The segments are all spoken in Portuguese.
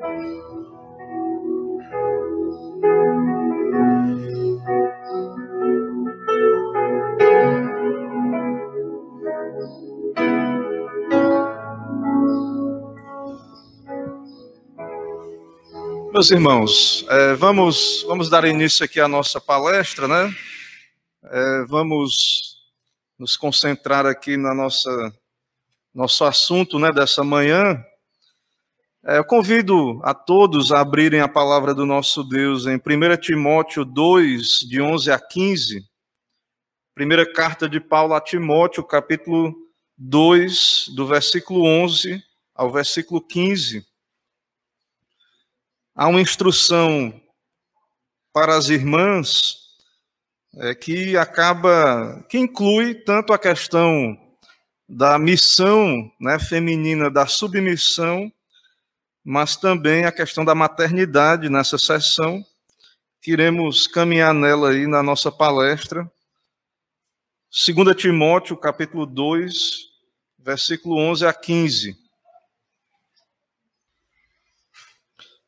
Meus irmãos, é, vamos, vamos dar início aqui à nossa palestra, né? É, vamos nos concentrar aqui na nossa nosso assunto, né, dessa manhã. É, eu convido a todos a abrirem a palavra do nosso Deus em 1 Timóteo 2, de 11 a 15. Primeira carta de Paulo a Timóteo, capítulo 2, do versículo 11 ao versículo 15 há uma instrução para as irmãs é, que acaba, que inclui tanto a questão da missão né, feminina, da submissão, mas também a questão da maternidade nessa sessão, que iremos caminhar nela aí na nossa palestra. 2 Timóteo, capítulo 2, versículo 11 a 15.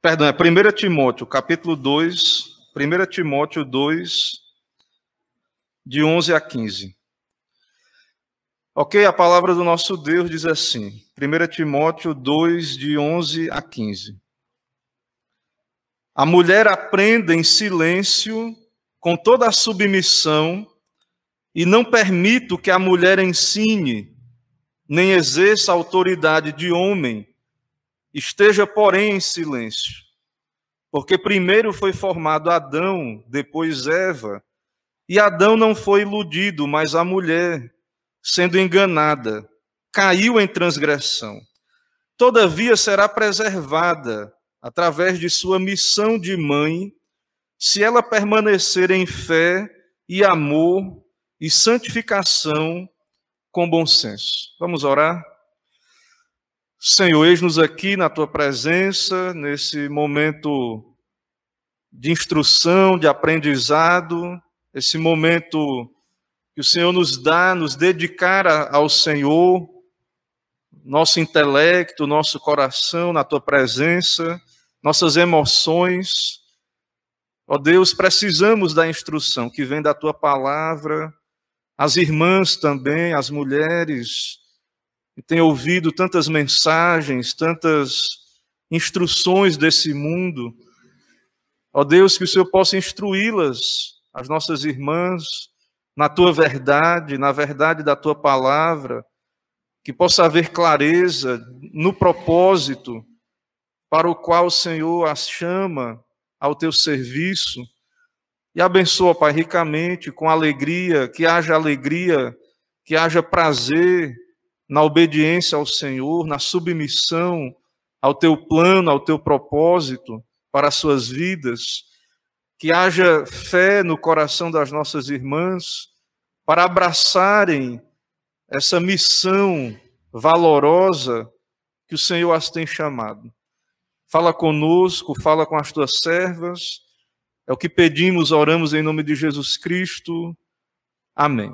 Perdão, é 1 Timóteo, capítulo 2, 1 Timóteo 2, de 11 a 15. Ok, a palavra do nosso Deus diz assim, 1 Timóteo 2, de 11 a 15. A mulher aprenda em silêncio, com toda a submissão, e não permito que a mulher ensine, nem exerça autoridade de homem, Esteja, porém, em silêncio, porque primeiro foi formado Adão, depois Eva, e Adão não foi iludido, mas a mulher, sendo enganada, caiu em transgressão. Todavia será preservada através de sua missão de mãe, se ela permanecer em fé e amor e santificação com bom senso. Vamos orar? Senhor, eis-nos aqui na tua presença, nesse momento de instrução, de aprendizado, esse momento que o Senhor nos dá, nos dedicar ao Senhor, nosso intelecto, nosso coração na tua presença, nossas emoções. Ó Deus, precisamos da instrução que vem da tua palavra, as irmãs também, as mulheres, e tem ouvido tantas mensagens, tantas instruções desse mundo. Ó Deus, que o Senhor possa instruí-las, as nossas irmãs, na tua verdade, na verdade da tua palavra, que possa haver clareza no propósito para o qual o Senhor as chama ao teu serviço. E abençoa, Pai, ricamente, com alegria, que haja alegria, que haja prazer na obediência ao Senhor, na submissão ao teu plano, ao teu propósito para as suas vidas, que haja fé no coração das nossas irmãs para abraçarem essa missão valorosa que o Senhor as tem chamado. Fala conosco, fala com as tuas servas. É o que pedimos, oramos em nome de Jesus Cristo. Amém.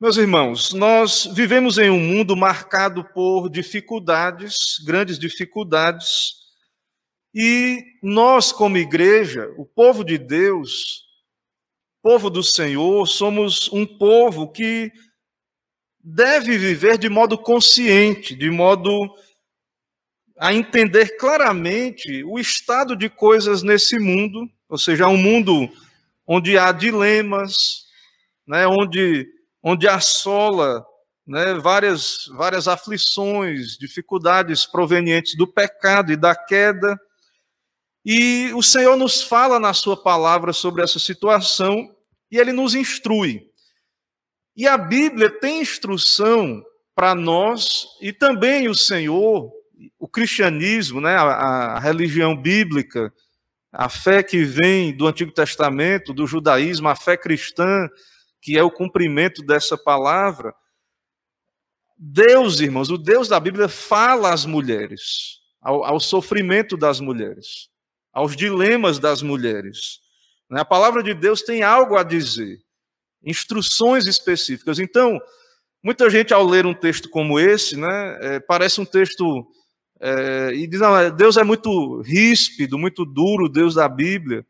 Meus irmãos, nós vivemos em um mundo marcado por dificuldades, grandes dificuldades, e nós, como igreja, o povo de Deus, povo do Senhor, somos um povo que deve viver de modo consciente, de modo a entender claramente o estado de coisas nesse mundo, ou seja, um mundo onde há dilemas, né, onde onde assola né, várias, várias aflições, dificuldades provenientes do pecado e da queda. E o Senhor nos fala na Sua palavra sobre essa situação e Ele nos instrui. E a Bíblia tem instrução para nós e também o Senhor, o cristianismo, né, a, a religião bíblica, a fé que vem do Antigo Testamento, do judaísmo, a fé cristã, que é o cumprimento dessa palavra, Deus, irmãos, o Deus da Bíblia fala às mulheres, ao, ao sofrimento das mulheres, aos dilemas das mulheres. Né? A palavra de Deus tem algo a dizer, instruções específicas. Então, muita gente, ao ler um texto como esse, né, é, parece um texto é, e diz, não, Deus é muito ríspido, muito duro, Deus da Bíblia,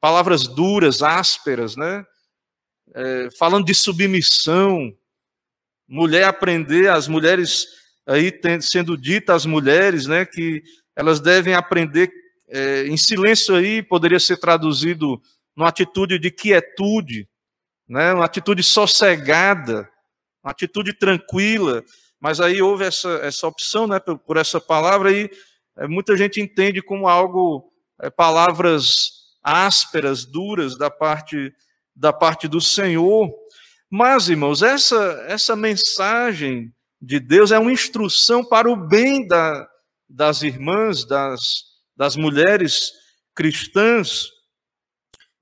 palavras duras, ásperas, né? É, falando de submissão, mulher aprender, as mulheres aí tem, sendo dita às mulheres, né, que elas devem aprender é, em silêncio aí, poderia ser traduzido numa atitude de quietude, né, uma atitude sossegada, uma atitude tranquila, mas aí houve essa, essa opção né, por, por essa palavra e é, muita gente entende como algo, é, palavras ásperas, duras da parte, da parte do Senhor. Mas, irmãos, essa, essa mensagem de Deus é uma instrução para o bem da, das irmãs, das, das mulheres cristãs,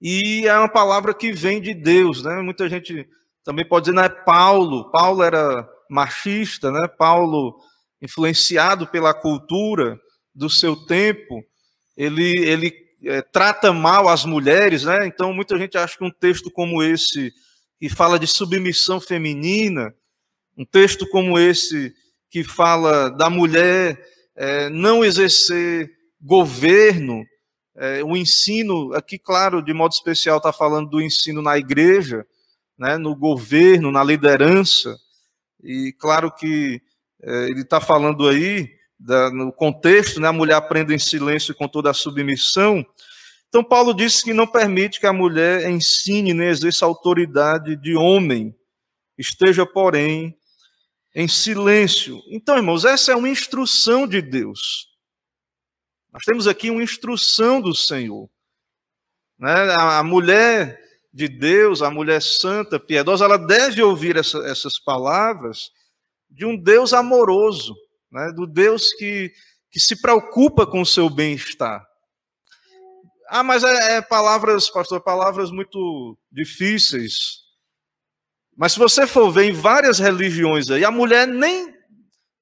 e é uma palavra que vem de Deus, né? Muita gente também pode dizer, não é Paulo. Paulo era machista, né? Paulo, influenciado pela cultura do seu tempo, ele, ele é, trata mal as mulheres, né? Então, muita gente acha que um texto como esse, que fala de submissão feminina, um texto como esse, que fala da mulher é, não exercer governo, é, o ensino, aqui, claro, de modo especial, está falando do ensino na igreja, né, no governo, na liderança, e claro que é, ele está falando aí, da, no contexto, né, a mulher aprende em silêncio com toda a submissão. Então, Paulo disse que não permite que a mulher ensine nem exerça autoridade de homem, esteja, porém, em silêncio. Então, irmãos, essa é uma instrução de Deus. Nós temos aqui uma instrução do Senhor. Né? A mulher de Deus, a mulher santa, piedosa, ela deve ouvir essa, essas palavras de um Deus amoroso, né? do Deus que, que se preocupa com o seu bem-estar. Ah, mas é, é palavras, pastor, palavras muito difíceis. Mas se você for ver em várias religiões aí, a mulher nem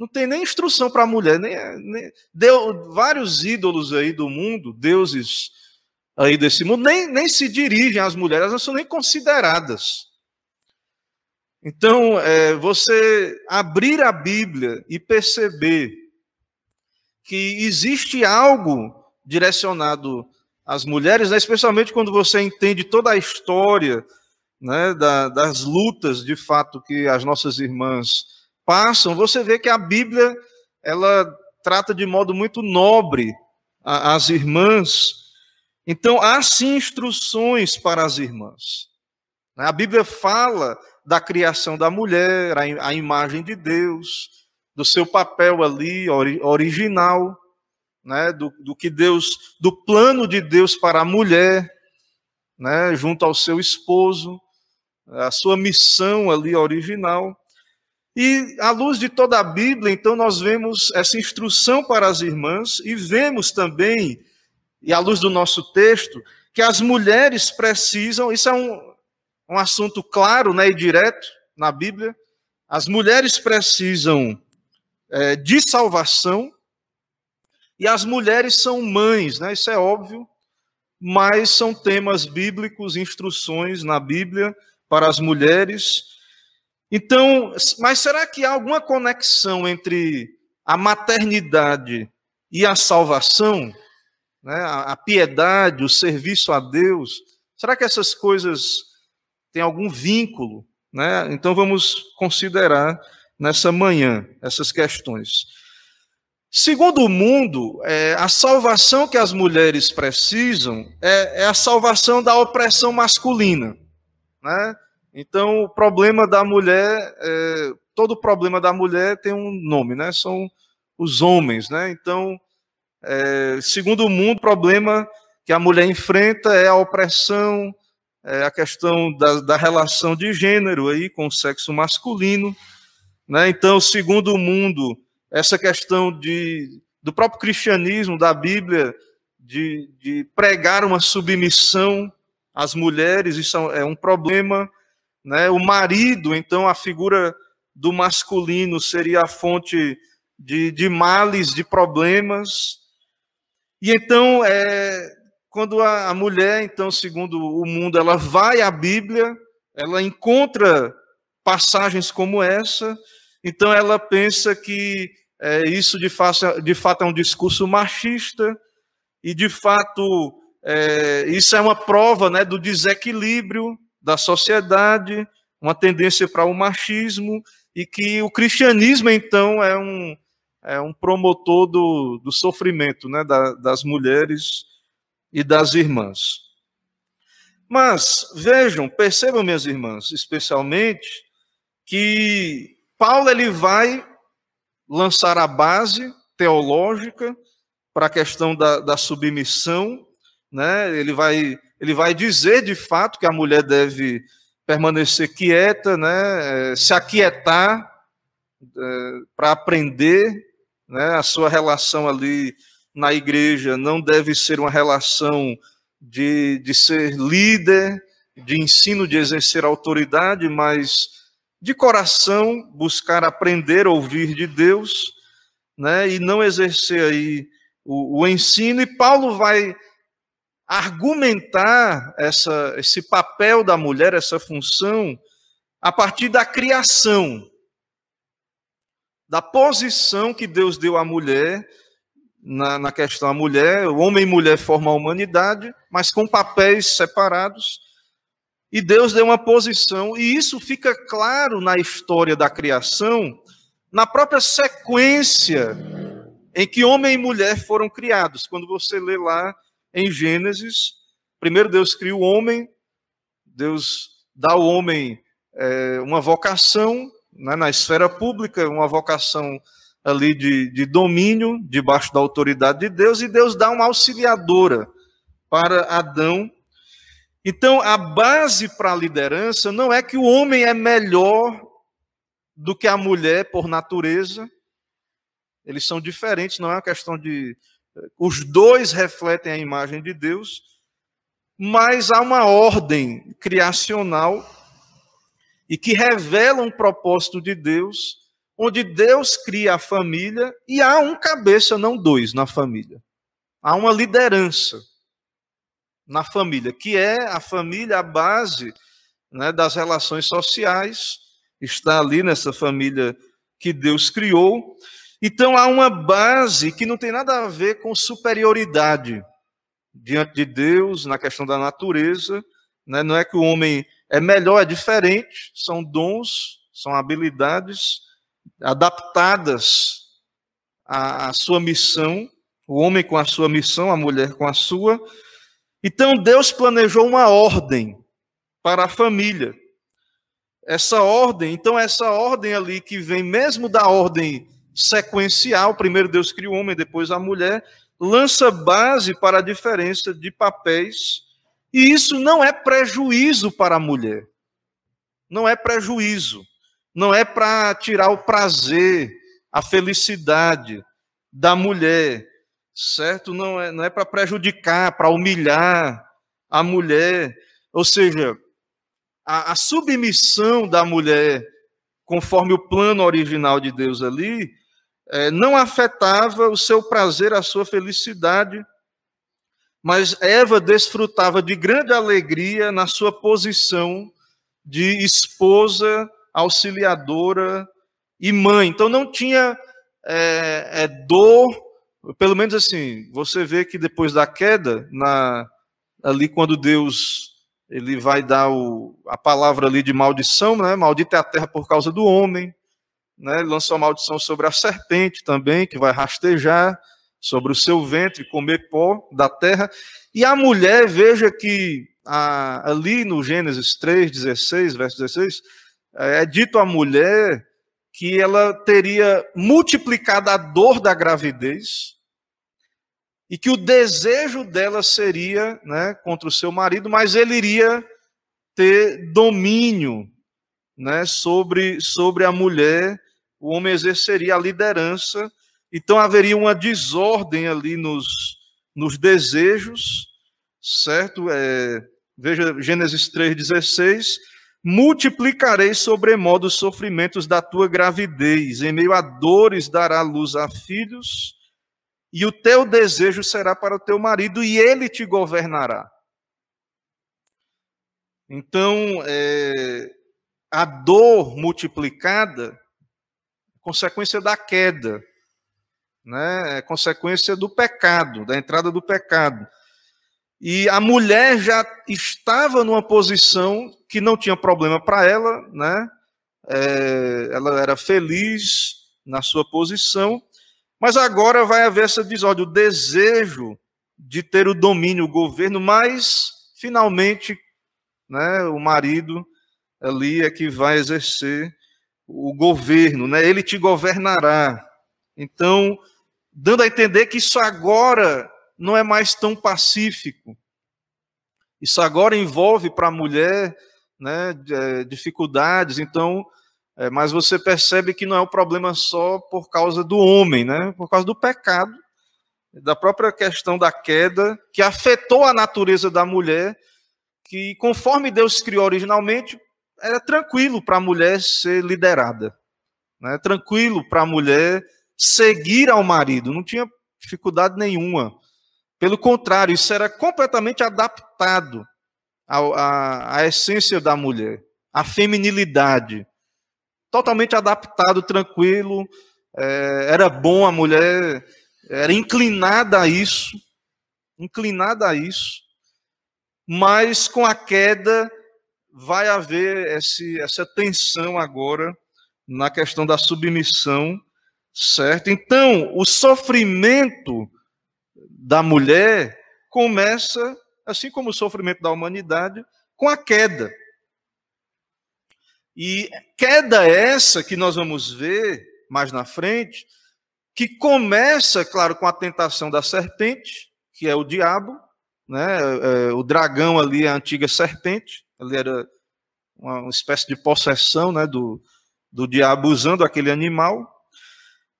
não tem nem instrução para a mulher, nem, nem, deu vários ídolos aí do mundo, deuses aí desse mundo, nem, nem se dirigem às mulheres, elas não são nem consideradas. Então, é, você abrir a Bíblia e perceber que existe algo direcionado às mulheres, né, especialmente quando você entende toda a história né, da, das lutas, de fato, que as nossas irmãs passam, você vê que a Bíblia ela trata de modo muito nobre as irmãs. Então, há sim instruções para as irmãs. A Bíblia fala da criação da mulher, a imagem de Deus, do seu papel ali original, né, do, do que Deus, do plano de Deus para a mulher, né, junto ao seu esposo a sua missão ali original. E à luz de toda a Bíblia, então nós vemos essa instrução para as irmãs e vemos também, e à luz do nosso texto, que as mulheres precisam, isso é um, um assunto claro né, e direto na Bíblia, as mulheres precisam é, de salvação e as mulheres são mães, né, isso é óbvio, mas são temas bíblicos, instruções na Bíblia para as mulheres. Então, mas será que há alguma conexão entre a maternidade e a salvação? Né? A, piedade, o serviço a Deus? Será que essas coisas têm algum vínculo? Né? Então vamos considerar nessa manhã essas questões. Segundo o mundo, é, a salvação que as mulheres precisam é, é a salvação da opressão masculina. Né? Então, o problema da mulher, é, todo problema da mulher tem um nome, né? São os homens, né? Então, é, segundo o mundo, o problema que a mulher enfrenta é a opressão, é a questão da, da relação de gênero aí com o sexo masculino, né? Então, segundo o mundo, essa questão de, do próprio cristianismo, da Bíblia, de, de pregar uma submissão as mulheres, isso é um problema. Né? O marido, então, a figura do masculino seria a fonte de, de males, de problemas. E então, é, quando a, a mulher, então, segundo o mundo, ela vai à Bíblia, ela encontra passagens como essa, então ela pensa que é, isso de fato, de fato é um discurso machista, e de fato é, isso é uma prova né, do desequilíbrio da sociedade, uma tendência para o machismo, e que o cristianismo, então, é um, é um promotor do, do sofrimento né, da, das mulheres e das irmãs. Mas vejam, percebam, minhas irmãs, especialmente, que Paulo ele vai lançar a base teológica para a questão da, da submissão, né? Ele vai ele vai dizer de fato que a mulher deve permanecer quieta, né? Se aquietar é, para aprender, né? A sua relação ali na igreja não deve ser uma relação de, de ser líder, de ensino, de exercer autoridade, mas de coração buscar aprender ouvir de Deus, né, e não exercer aí o, o ensino. E Paulo vai argumentar essa, esse papel da mulher, essa função, a partir da criação, da posição que Deus deu à mulher na, na questão a mulher, o homem e mulher formam a humanidade, mas com papéis separados. E Deus deu uma posição, e isso fica claro na história da criação, na própria sequência em que homem e mulher foram criados. Quando você lê lá em Gênesis, primeiro Deus cria o homem, Deus dá ao homem é, uma vocação né, na esfera pública, uma vocação ali de, de domínio, debaixo da autoridade de Deus, e Deus dá uma auxiliadora para Adão então, a base para a liderança não é que o homem é melhor do que a mulher por natureza. Eles são diferentes, não é uma questão de. Os dois refletem a imagem de Deus, mas há uma ordem criacional e que revela um propósito de Deus, onde Deus cria a família e há um cabeça, não dois, na família. Há uma liderança na família, que é a família a base né, das relações sociais, está ali nessa família que Deus criou. Então há uma base que não tem nada a ver com superioridade diante de Deus, na questão da natureza. Né? Não é que o homem é melhor, é diferente, são dons, são habilidades adaptadas à, à sua missão, o homem com a sua missão, a mulher com a sua. Então Deus planejou uma ordem para a família. Essa ordem, então essa ordem ali que vem mesmo da ordem sequencial, primeiro Deus cria o homem, depois a mulher, lança base para a diferença de papéis, e isso não é prejuízo para a mulher. Não é prejuízo. Não é para tirar o prazer, a felicidade da mulher, certo? Não é, não é para prejudicar, para humilhar a mulher. Ou seja, a, a, submissão da mulher, conforme o plano original de Deus ali, é, não afetava o seu prazer, a sua felicidade, mas Eva desfrutava de grande alegria na sua posição de esposa, auxiliadora e mãe. Então não tinha é, é, dor pelo menos assim, você vê que depois da queda, na, ali quando Deus ele vai dar o, a palavra ali de maldição, né? Maldita é a terra por causa do homem, né? Lançou a maldição sobre a serpente também, que vai rastejar sobre o seu ventre, comer pó da terra. E a mulher, veja que a, ali no Gênesis 3, 16, verso 16, é dito à mulher que ela teria multiplicado a dor da gravidez e que o desejo dela seria né, contra o seu marido, mas ele iria ter domínio né, sobre, sobre a mulher, o homem exerceria a liderança, então haveria uma desordem ali nos, nos desejos, certo? É, veja Gênesis 3,16 multiplicarei sobremodo os sofrimentos da tua gravidez, em meio a dores dará luz a filhos, e o teu desejo será para o teu marido, e ele te governará. Então, é, a dor multiplicada, consequência da queda, né? É consequência do pecado, da entrada do pecado. E a mulher já estava numa posição que não tinha problema para ela, né? É, ela era feliz na sua posição, mas agora vai haver essa desordem, o desejo de ter o domínio, o governo, mas finalmente, né? O marido ali é que vai exercer o governo, né? Ele te governará. Então, dando a entender que isso agora não é mais tão pacífico. Isso agora envolve para a mulher né, é, dificuldades, então, é, mas você percebe que não é um problema só por causa do homem, né, por causa do pecado, da própria questão da queda, que afetou a natureza da mulher, que conforme Deus criou originalmente, era tranquilo para a mulher ser liderada, né, tranquilo para a mulher seguir ao marido, não tinha dificuldade nenhuma. Pelo contrário, isso era completamente adaptado à, à, à essência da mulher, à feminilidade. Totalmente adaptado, tranquilo, é, era bom a mulher, era inclinada a isso, inclinada a isso, mas com a queda vai haver esse, essa tensão agora na questão da submissão Certo? Então, o sofrimento da mulher começa, assim como o sofrimento da humanidade, com a queda. E queda essa que nós vamos ver mais na frente, que começa, claro, com a tentação da serpente, que é o diabo, né? É, é, o dragão ali, a antiga serpente, ali era uma espécie de possessão né, do, do diabo usando aquele animal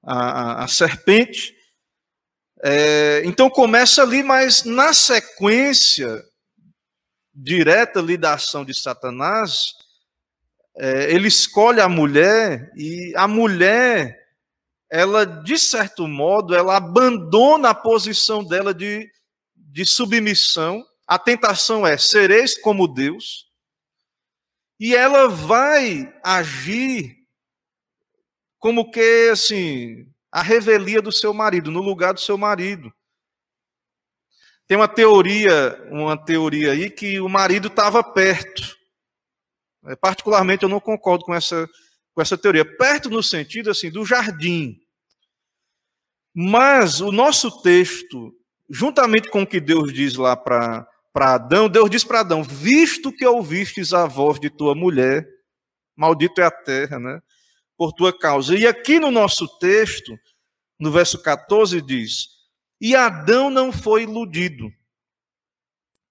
a, a serpente. É, então começa ali, mas na sequência direta ali da ação de Satanás, é, ele escolhe a mulher e a mulher, ela de certo modo, ela abandona a posição dela de, de submissão. A tentação é sereis como Deus. E ela vai agir como que, assim, a revelia do seu marido, no lugar do seu marido. Tem uma teoria, uma teoria aí que o marido estava perto. É, particularmente eu não concordo com essa, com essa teoria. Perto no sentido assim do jardim. Mas o nosso texto, juntamente com o que Deus diz lá para Adão, Deus diz para Adão: Visto que ouvistes a voz de tua mulher, maldito é a terra, né? por tua causa. E aqui no nosso texto, no verso 14, diz: E Adão não foi iludido,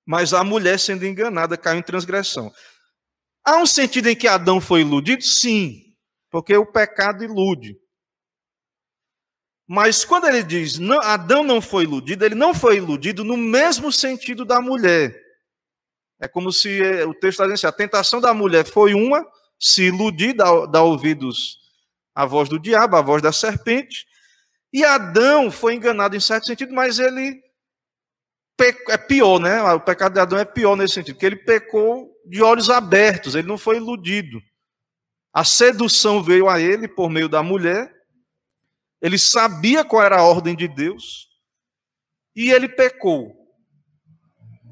mas a mulher, sendo enganada, caiu em transgressão. Há um sentido em que Adão foi iludido? Sim, porque o pecado ilude. Mas quando ele diz não, Adão não foi iludido, ele não foi iludido no mesmo sentido da mulher. É como se eh, o texto está dizendo assim, a tentação da mulher foi uma, se iludir, dar, ouvidos à voz do diabo, à voz da serpente. E Adão foi enganado em certo sentido, mas ele é pior, né? O pecado de Adão é pior nesse sentido, que ele pecou de olhos abertos, ele não foi iludido. A sedução veio a ele por meio da mulher, ele sabia qual era a ordem de Deus e ele pecou.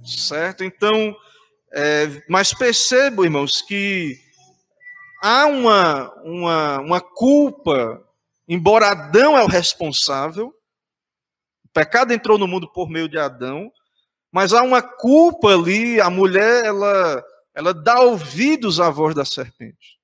Certo? Então, é, mas percebo, irmãos, que há uma, uma, uma culpa, embora Adão é o responsável, o pecado entrou no mundo por meio de Adão, mas há uma culpa ali, a mulher, ela, ela dá ouvidos à voz da serpente.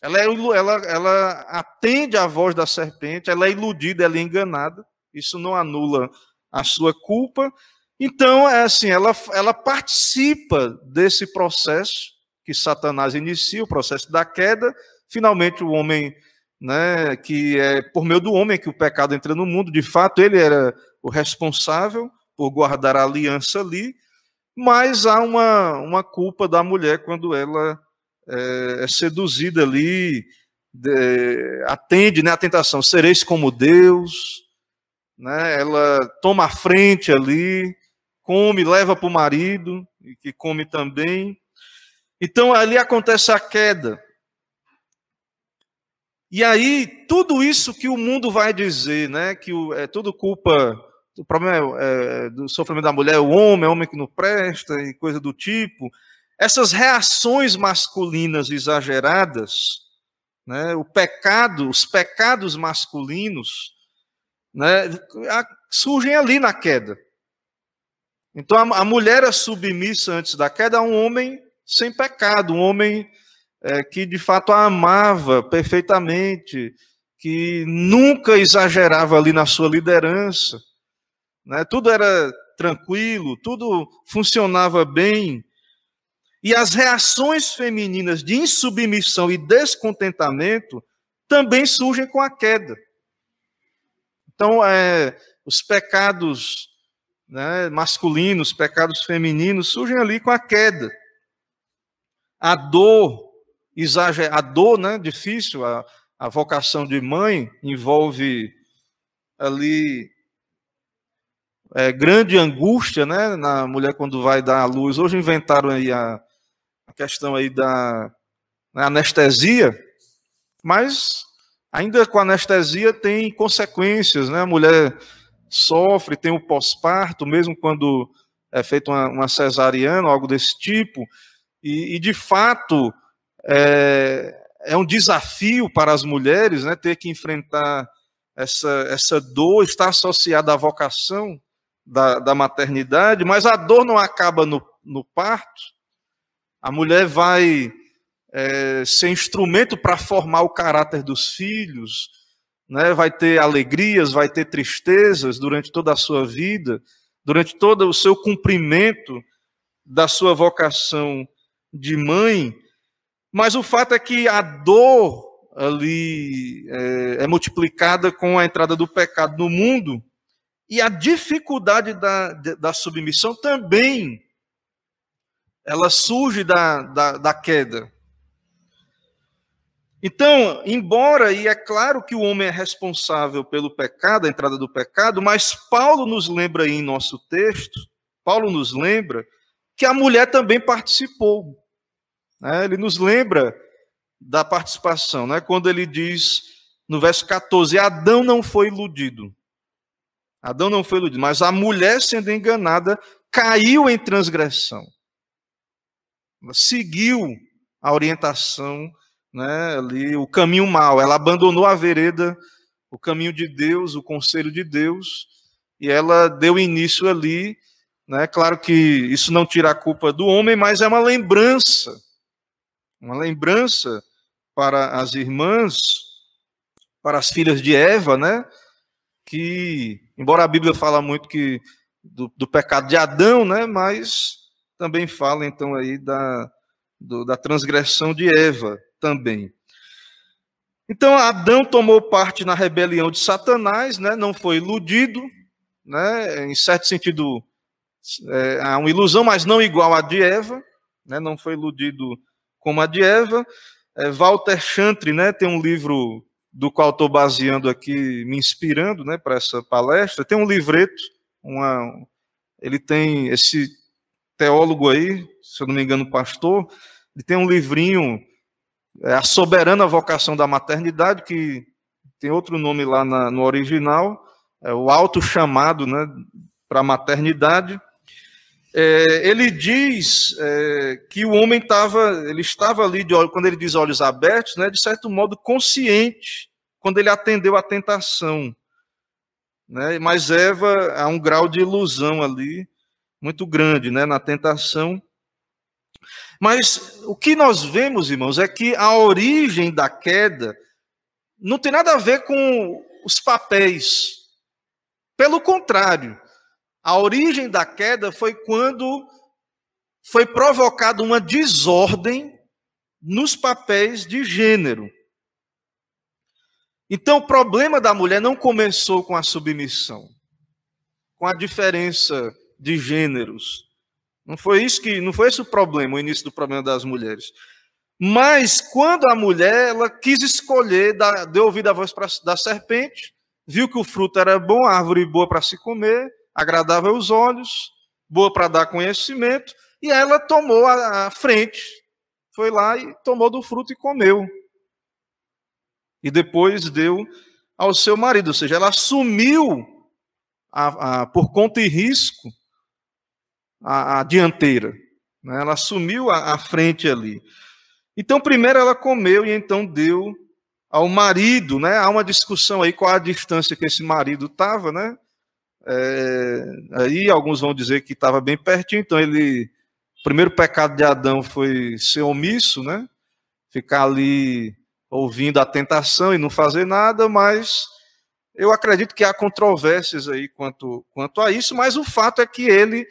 Ela, é, ela, ela atende à voz da serpente, ela é iludida, ela é enganada. Isso não anula a sua culpa. Então, é assim, ela, ela participa desse processo que Satanás inicia, o processo da queda, finalmente o homem, né, que é por meio do homem que o pecado entra no mundo, de fato ele era o responsável por guardar a aliança ali, mas há uma, uma culpa da mulher quando ela é, é seduzida ali, de, atende né, a tentação, sereis como Deus, né, ela toma a frente ali, come, leva para o marido, que come também, então ali acontece a queda. E aí, tudo isso que o mundo vai dizer, né, que o, é tudo culpa, o problema é, é, do sofrimento da mulher, o homem, é o homem que não presta e coisa do tipo, essas reações masculinas exageradas, né, o pecado, os pecados masculinos, né, surgem ali na queda. Então a, a mulher é submissa antes da queda a um homem sem pecado, um homem é, que de fato a amava perfeitamente, que nunca exagerava ali na sua liderança. Né? Tudo era tranquilo, tudo funcionava bem. E as reações femininas de insubmissão e descontentamento também surgem com a queda. Então, é, os pecados né, masculinos, pecados femininos surgem ali com a queda. A dor, exager... a dor né, difícil, a, a vocação de mãe envolve ali é, grande angústia né, na mulher quando vai dar à luz. Hoje inventaram aí a, a questão aí da né, anestesia, mas ainda com anestesia tem consequências, né? A mulher sofre, tem o pós-parto, mesmo quando é feita uma, uma cesariana, algo desse tipo, e, e de fato é, é, um desafio para as mulheres, né? Ter que enfrentar essa, essa dor, está associada à vocação da, da maternidade, mas a dor não acaba no, no parto, a mulher vai é, ser instrumento para formar o caráter dos filhos, né? vai ter alegrias, vai ter tristezas durante toda a sua vida, durante todo o seu cumprimento da sua vocação de mãe. Mas o fato é que a dor ali é, é multiplicada com a entrada do pecado no mundo e a dificuldade da, da submissão também ela surge da, da, da queda. Então, embora, e é claro que o homem é responsável pelo pecado, a entrada do pecado, mas Paulo nos lembra aí em nosso texto, Paulo nos lembra que a mulher também participou. Né? Ele nos lembra da participação, né? quando ele diz no verso 14: Adão não foi iludido. Adão não foi iludido, mas a mulher sendo enganada caiu em transgressão seguiu a orientação, né, ali, o caminho mal. Ela abandonou a vereda, o caminho de Deus, o conselho de Deus, e ela deu início ali. Né, claro que isso não tira a culpa do homem, mas é uma lembrança, uma lembrança para as irmãs, para as filhas de Eva, né, que, embora a Bíblia fala muito que do, do pecado de Adão, né, mas também fala então aí da, do, da transgressão de Eva também. Então Adão tomou parte na rebelião de Satanás, né? não foi iludido, né? em certo sentido é, há uma ilusão, mas não igual à de Eva, né? não foi iludido como a de Eva. É, Walter Chantre né? tem um livro do qual estou baseando aqui, me inspirando né? para essa palestra, tem um livreto, uma, ele tem esse teólogo aí, se eu não me engano, pastor, ele tem um livrinho, é, A Soberana Vocação da Maternidade, que tem outro nome lá na, no original, é o Alto Chamado né, para a Maternidade. É, ele diz é, que o homem estava, ele estava ali, de, quando ele diz olhos abertos, né, de certo modo consciente, quando ele atendeu à tentação. Né, mas Eva há um grau de ilusão ali, muito grande né, na tentação. Mas o que nós vemos, irmãos, é que a origem da queda não tem nada a ver com os papéis. Pelo contrário, a origem da queda foi quando foi provocada uma desordem nos papéis de gênero. Então, o problema da mulher não começou com a submissão, com a diferença de gêneros. Não foi isso que, não foi esse o problema, o início do problema das mulheres. Mas quando a mulher ela quis escolher, deu ouvido à voz da serpente, viu que o fruto era bom, árvore boa para se comer, agradável aos olhos, boa para dar conhecimento, e ela tomou a, a frente, foi lá e tomou do fruto e comeu. e depois deu ao seu marido, ou seja, ela assumiu a, a, por conta e risco a, a dianteira, né? ela assumiu a, frente ali. Então, primeiro ela comeu e então deu ao marido, né? Há uma discussão aí qual a distância que esse marido estava, né? É, aí alguns vão dizer que estava bem pertinho, então ele. O primeiro pecado de Adão foi ser omisso, né? Ficar ali ouvindo a tentação e não fazer nada, mas eu acredito que há controvérsias aí quanto, quanto a isso, mas o fato é que ele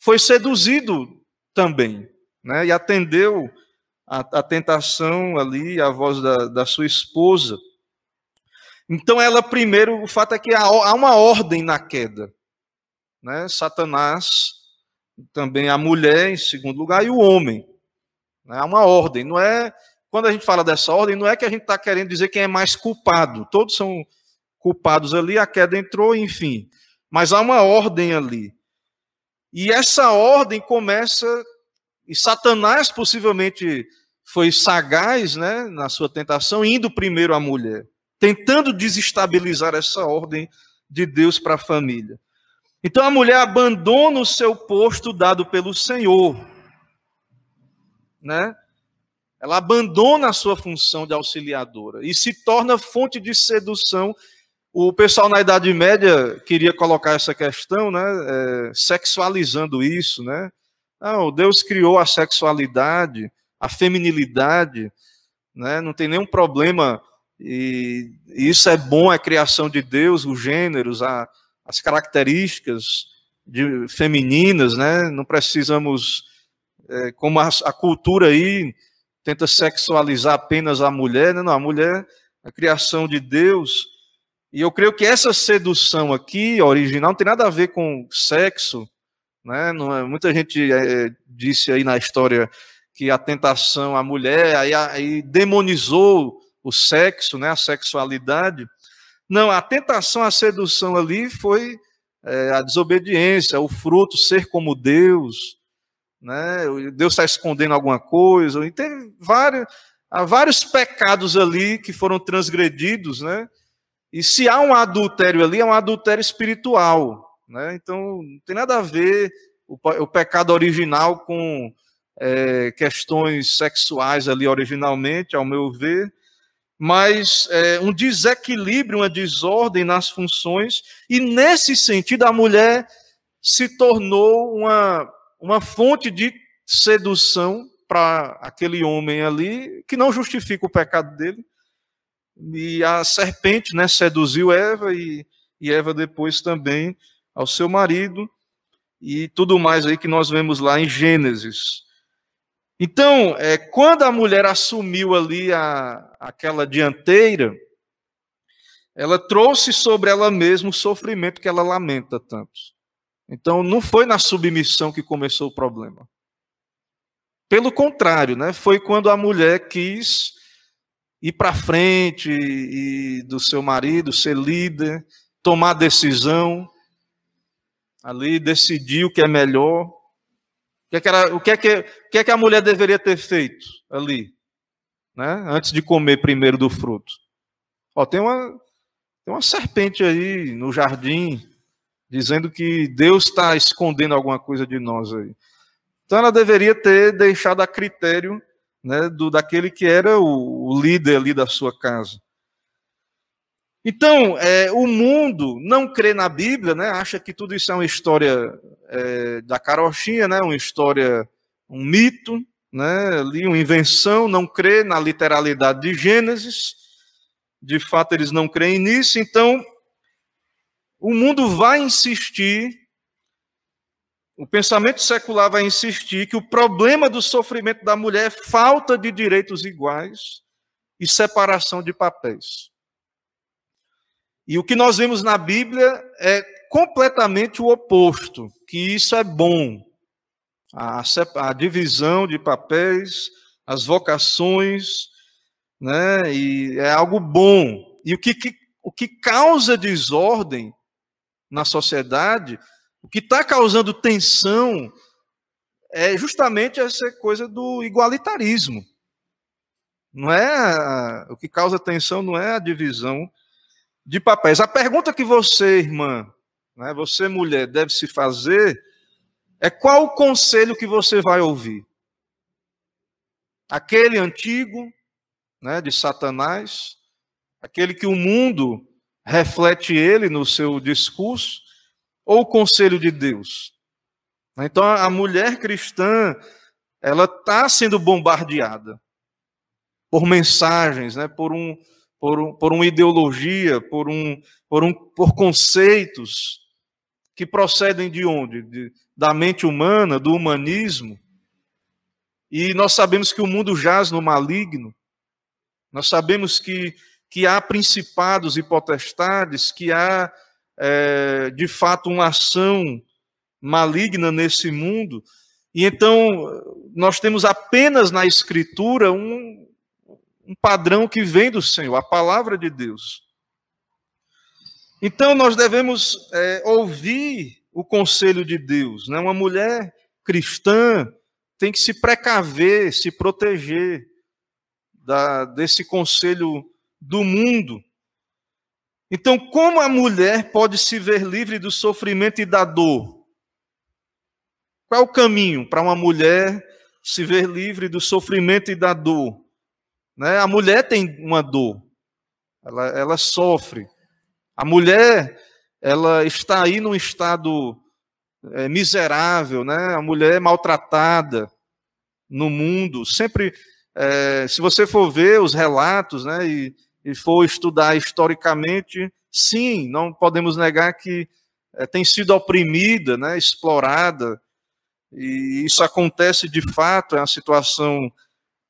foi seduzido também, né? E atendeu a, tentação ali, a voz da, da sua esposa. Então, ela primeiro, o fato é que há, há uma ordem na queda. Né? Satanás, também a mulher, em segundo lugar, e o homem. Né? Há uma ordem. Não é quando a gente fala dessa ordem, não é que a gente está querendo dizer quem é mais culpado. Todos são culpados ali, a queda entrou, enfim. Mas há uma ordem ali. E essa ordem começa, e Satanás possivelmente foi sagaz né, na sua tentação, indo primeiro à mulher, tentando desestabilizar essa ordem de Deus para a família. Então a mulher abandona o seu posto dado pelo Senhor, né? Ela abandona a sua função de auxiliadora e se torna fonte de sedução. O pessoal na Idade Média queria colocar essa questão, né, é, sexualizando isso, né? Não, Deus criou a sexualidade a feminilidade, né? não tem nenhum problema, e isso é bom, é criação de Deus, os gêneros, a, as características de, femininas, né? não precisamos, é, como a, a, cultura aí tenta sexualizar apenas a mulher, né? não, a mulher é a criação de Deus, e eu creio que essa sedução aqui, original, não tem nada a ver com sexo, né? É, muita gente é, disse aí na história que a tentação à mulher, aí, aí demonizou o sexo, né, a sexualidade. Não, a tentação, a sedução ali foi é, a desobediência, o fruto ser como Deus, né? Deus está escondendo alguma coisa. E tem vários, há vários pecados ali que foram transgredidos, né? E se há um adultério ali, é um adultério espiritual, né? Então não tem nada a ver o, o pecado original com é, questões sexuais ali originalmente, ao meu ver, mas é, um desequilíbrio, uma desordem nas funções, e nesse sentido a mulher se tornou uma, uma fonte de sedução para aquele homem ali, que não justifica o pecado dele. E a serpente né, seduziu Eva, e, e Eva depois também ao seu marido, e tudo mais aí que nós vemos lá em Gênesis. Então, é, quando a mulher assumiu ali a, aquela dianteira, ela trouxe sobre ela mesma o sofrimento que ela lamenta tanto. Então, não foi na submissão que começou o problema. Pelo contrário, né, foi quando a mulher quis ir para frente e do seu marido, ser líder, tomar decisão, ali decidir o que é melhor. O que, é que, era, o, que é que, o que é que a mulher deveria ter feito ali, né? antes de comer primeiro do fruto? Ó, tem, uma, tem uma serpente aí no jardim dizendo que Deus está escondendo alguma coisa de nós aí. Então ela deveria ter deixado a critério né, do, daquele que era o, o líder ali da sua casa. Então, é, o mundo não crê na Bíblia, né? acha que tudo isso é uma história é, da carochinha, né? uma história, um mito, né? ali uma invenção, não crê na literalidade de Gênesis, de fato eles não creem nisso, então o mundo vai insistir, o pensamento secular vai insistir que o problema do sofrimento da mulher é falta de direitos iguais e separação de papéis. E o que nós vemos na Bíblia é completamente o oposto, que isso é bom. A, a divisão de papéis, as vocações, né, e é algo bom. E o que, que o que causa desordem na sociedade, o que está causando tensão, é justamente essa coisa do igualitarismo. Não é o que causa tensão não é a divisão de papéis. A pergunta que você, irmã, né, você mulher, deve se fazer é qual o conselho que você vai ouvir? Aquele antigo, né, de Satanás, aquele que o mundo reflete ele no seu discurso, ou o conselho de Deus? Então a mulher cristã, ela está sendo bombardeada por mensagens, né, por, um, por, um, por uma ideologia, por, um, por, um, por conceitos que procedem de onde? De, da mente humana, do humanismo. E nós sabemos que o mundo jaz no maligno. Nós sabemos que, que há principados e potestades, que há, é, de fato, uma ação maligna nesse mundo. E então, nós temos apenas na Escritura um, um padrão que vem do Senhor, a palavra de Deus. Então nós devemos é, ouvir o conselho de Deus. Né? Uma mulher cristã tem que se precaver, se proteger da, desse conselho do mundo. Então, como a mulher pode se ver livre do sofrimento e da dor? Qual é o caminho para uma mulher se ver livre do sofrimento e da dor? Né? A mulher tem uma dor, ela, ela sofre. A mulher, ela está aí num estado é, miserável, né? A mulher é maltratada no mundo. Sempre, é, se você for ver os relatos, né? E, e, for estudar historicamente, sim, não podemos negar que é, tem sido oprimida, né? Explorada. E isso acontece de fato, é uma situação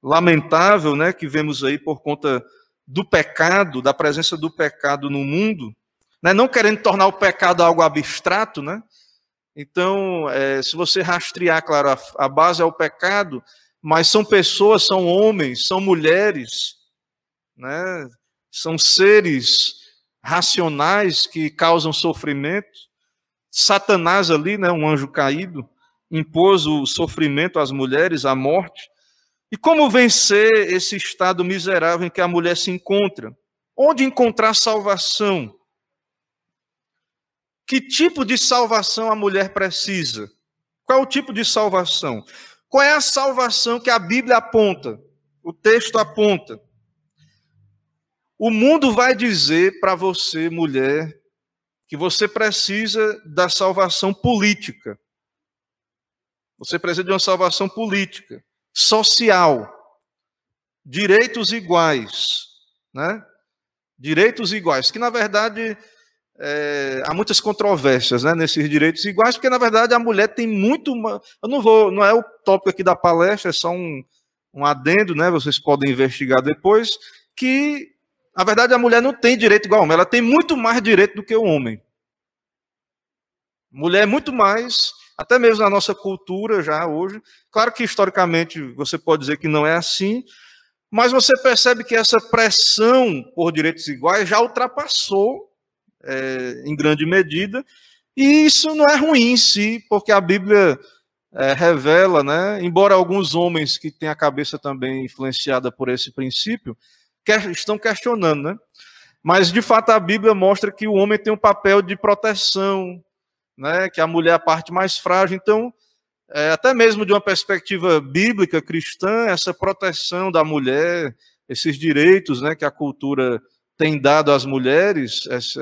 lamentável, né, que vemos aí por conta do pecado, da presença do pecado no mundo, né, não querendo tornar o pecado algo abstrato, né? Então, é, se você rastrear, claro, a, a base é o pecado, mas são pessoas, são homens, são mulheres, né? São seres racionais que causam sofrimento. Satanás ali, né, um anjo caído, impôs o sofrimento às mulheres, a morte. E como vencer esse estado miserável em que a mulher se encontra? Onde encontrar salvação? Que tipo de salvação a mulher precisa? Qual é o tipo de salvação? Qual é a salvação que a Bíblia aponta? O texto aponta. O mundo vai dizer para você, mulher, que você precisa da salvação política. Você precisa de uma salvação política social, direitos iguais, né? Direitos iguais, que na verdade é, há muitas controvérsias né, nesses direitos iguais, porque na verdade a mulher tem muito. Eu não vou, não é o tópico aqui da palestra, é só um, um adendo, né? Vocês podem investigar depois, que na verdade a mulher não tem direito igual ao homem, ela tem muito mais direito do que o homem. Mulher é muito mais até mesmo na nossa cultura já hoje. Claro que historicamente você pode dizer que não é assim, mas você percebe que essa pressão por direitos iguais já ultrapassou é, em grande medida, e isso não é ruim em si, porque a Bíblia é, revela, né, embora alguns homens que têm a cabeça também influenciada por esse princípio, estão questionando, né? Mas de fato a Bíblia mostra que o homem tem um papel de proteção, né, que a mulher é a parte mais frágil. Então, é, até mesmo de uma perspectiva bíblica cristã, essa proteção da mulher, esses direitos né, que a cultura tem dado às mulheres, essa,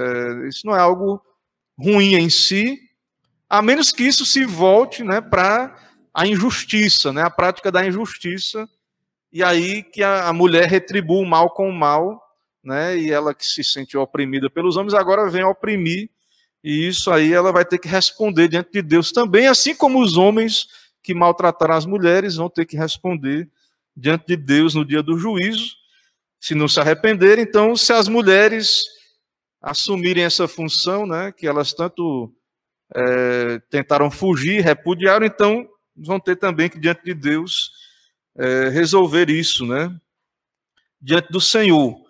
isso não é algo ruim em si, a menos que isso se volte né, para a injustiça, né, a prática da injustiça, e aí que a, a mulher retribua o mal com o mal, né, e ela que se sentiu oprimida pelos homens, agora vem oprimir e isso aí ela vai ter que responder diante de Deus também, assim como os homens que maltrataram as mulheres vão ter que responder diante de Deus no dia do juízo, se não se arrependerem. Então, se as mulheres assumirem essa função, né, que elas tanto é, tentaram fugir, repudiaram, então vão ter também que, diante de Deus, é, resolver isso, né, diante do Senhor.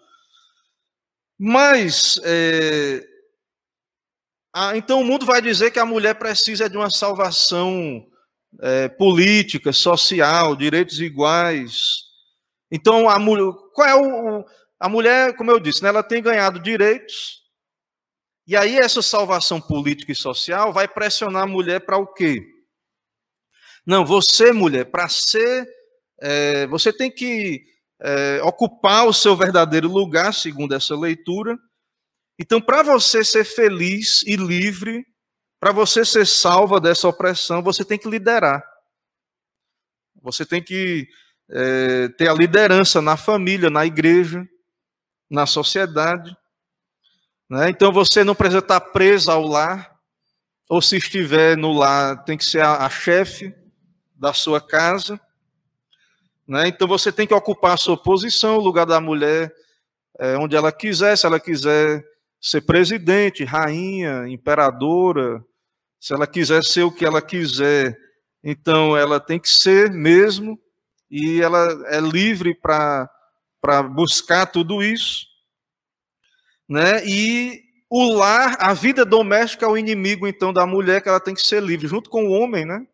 Mas, é, ah, então o mundo vai dizer que a mulher precisa de uma salvação é, política, social, direitos iguais. Então, a mulher, qual é o, a mulher, como eu disse, né, ela tem ganhado direitos, e aí essa salvação política e social vai pressionar a mulher para o quê? Não, você, mulher, para ser, é, você tem que é, ocupar o seu verdadeiro lugar, segundo essa leitura. Então, para você ser feliz e livre, para você ser salva dessa opressão, você tem que liderar. Você tem que é, ter a liderança na família, na igreja, na sociedade. Né? Então você não precisa estar preso ao lar, ou se estiver no lar, tem que ser a, a chefe da sua casa. Né? Então você tem que ocupar a sua posição, o lugar da mulher, é, onde ela quiser, se ela quiser ser presidente, rainha, imperadora, se ela quiser ser o que ela quiser, então ela tem que ser mesmo, e ela é livre para buscar tudo isso. Né? E o lar, a vida doméstica é o inimigo, então, da mulher, que ela tem que ser livre, junto com o homem, né?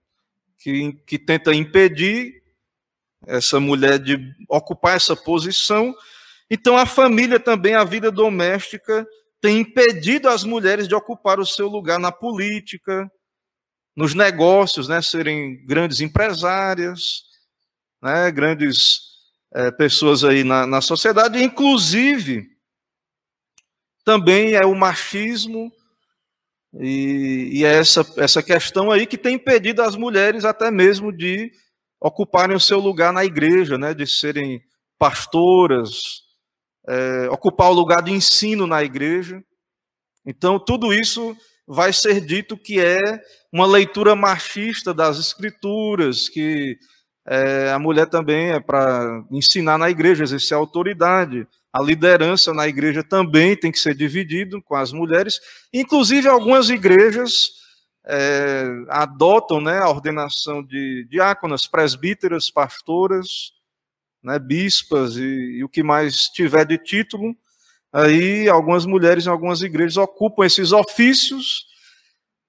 que, que tenta impedir essa mulher de ocupar essa posição. Então, a família também, a vida doméstica, tem impedido as mulheres de ocupar o seu lugar na política, nos negócios, né, serem grandes empresárias, né, grandes é, pessoas aí na, na sociedade, inclusive também é o machismo e, e, é essa, essa questão aí que tem impedido as mulheres até mesmo de ocuparem o seu lugar na igreja, né, de serem pastoras, é, ocupar o lugar de ensino na igreja. Então, tudo isso vai ser dito que é uma leitura machista das escrituras, que é, a mulher também é para ensinar na igreja, exercer autoridade. A liderança na igreja também tem que ser dividido com as mulheres. Inclusive, algumas igrejas é, adotam né, a ordenação de diáconas, presbíteras, pastoras, né, bispas e, e o que mais tiver de título. Aí, algumas mulheres em algumas igrejas ocupam esses ofícios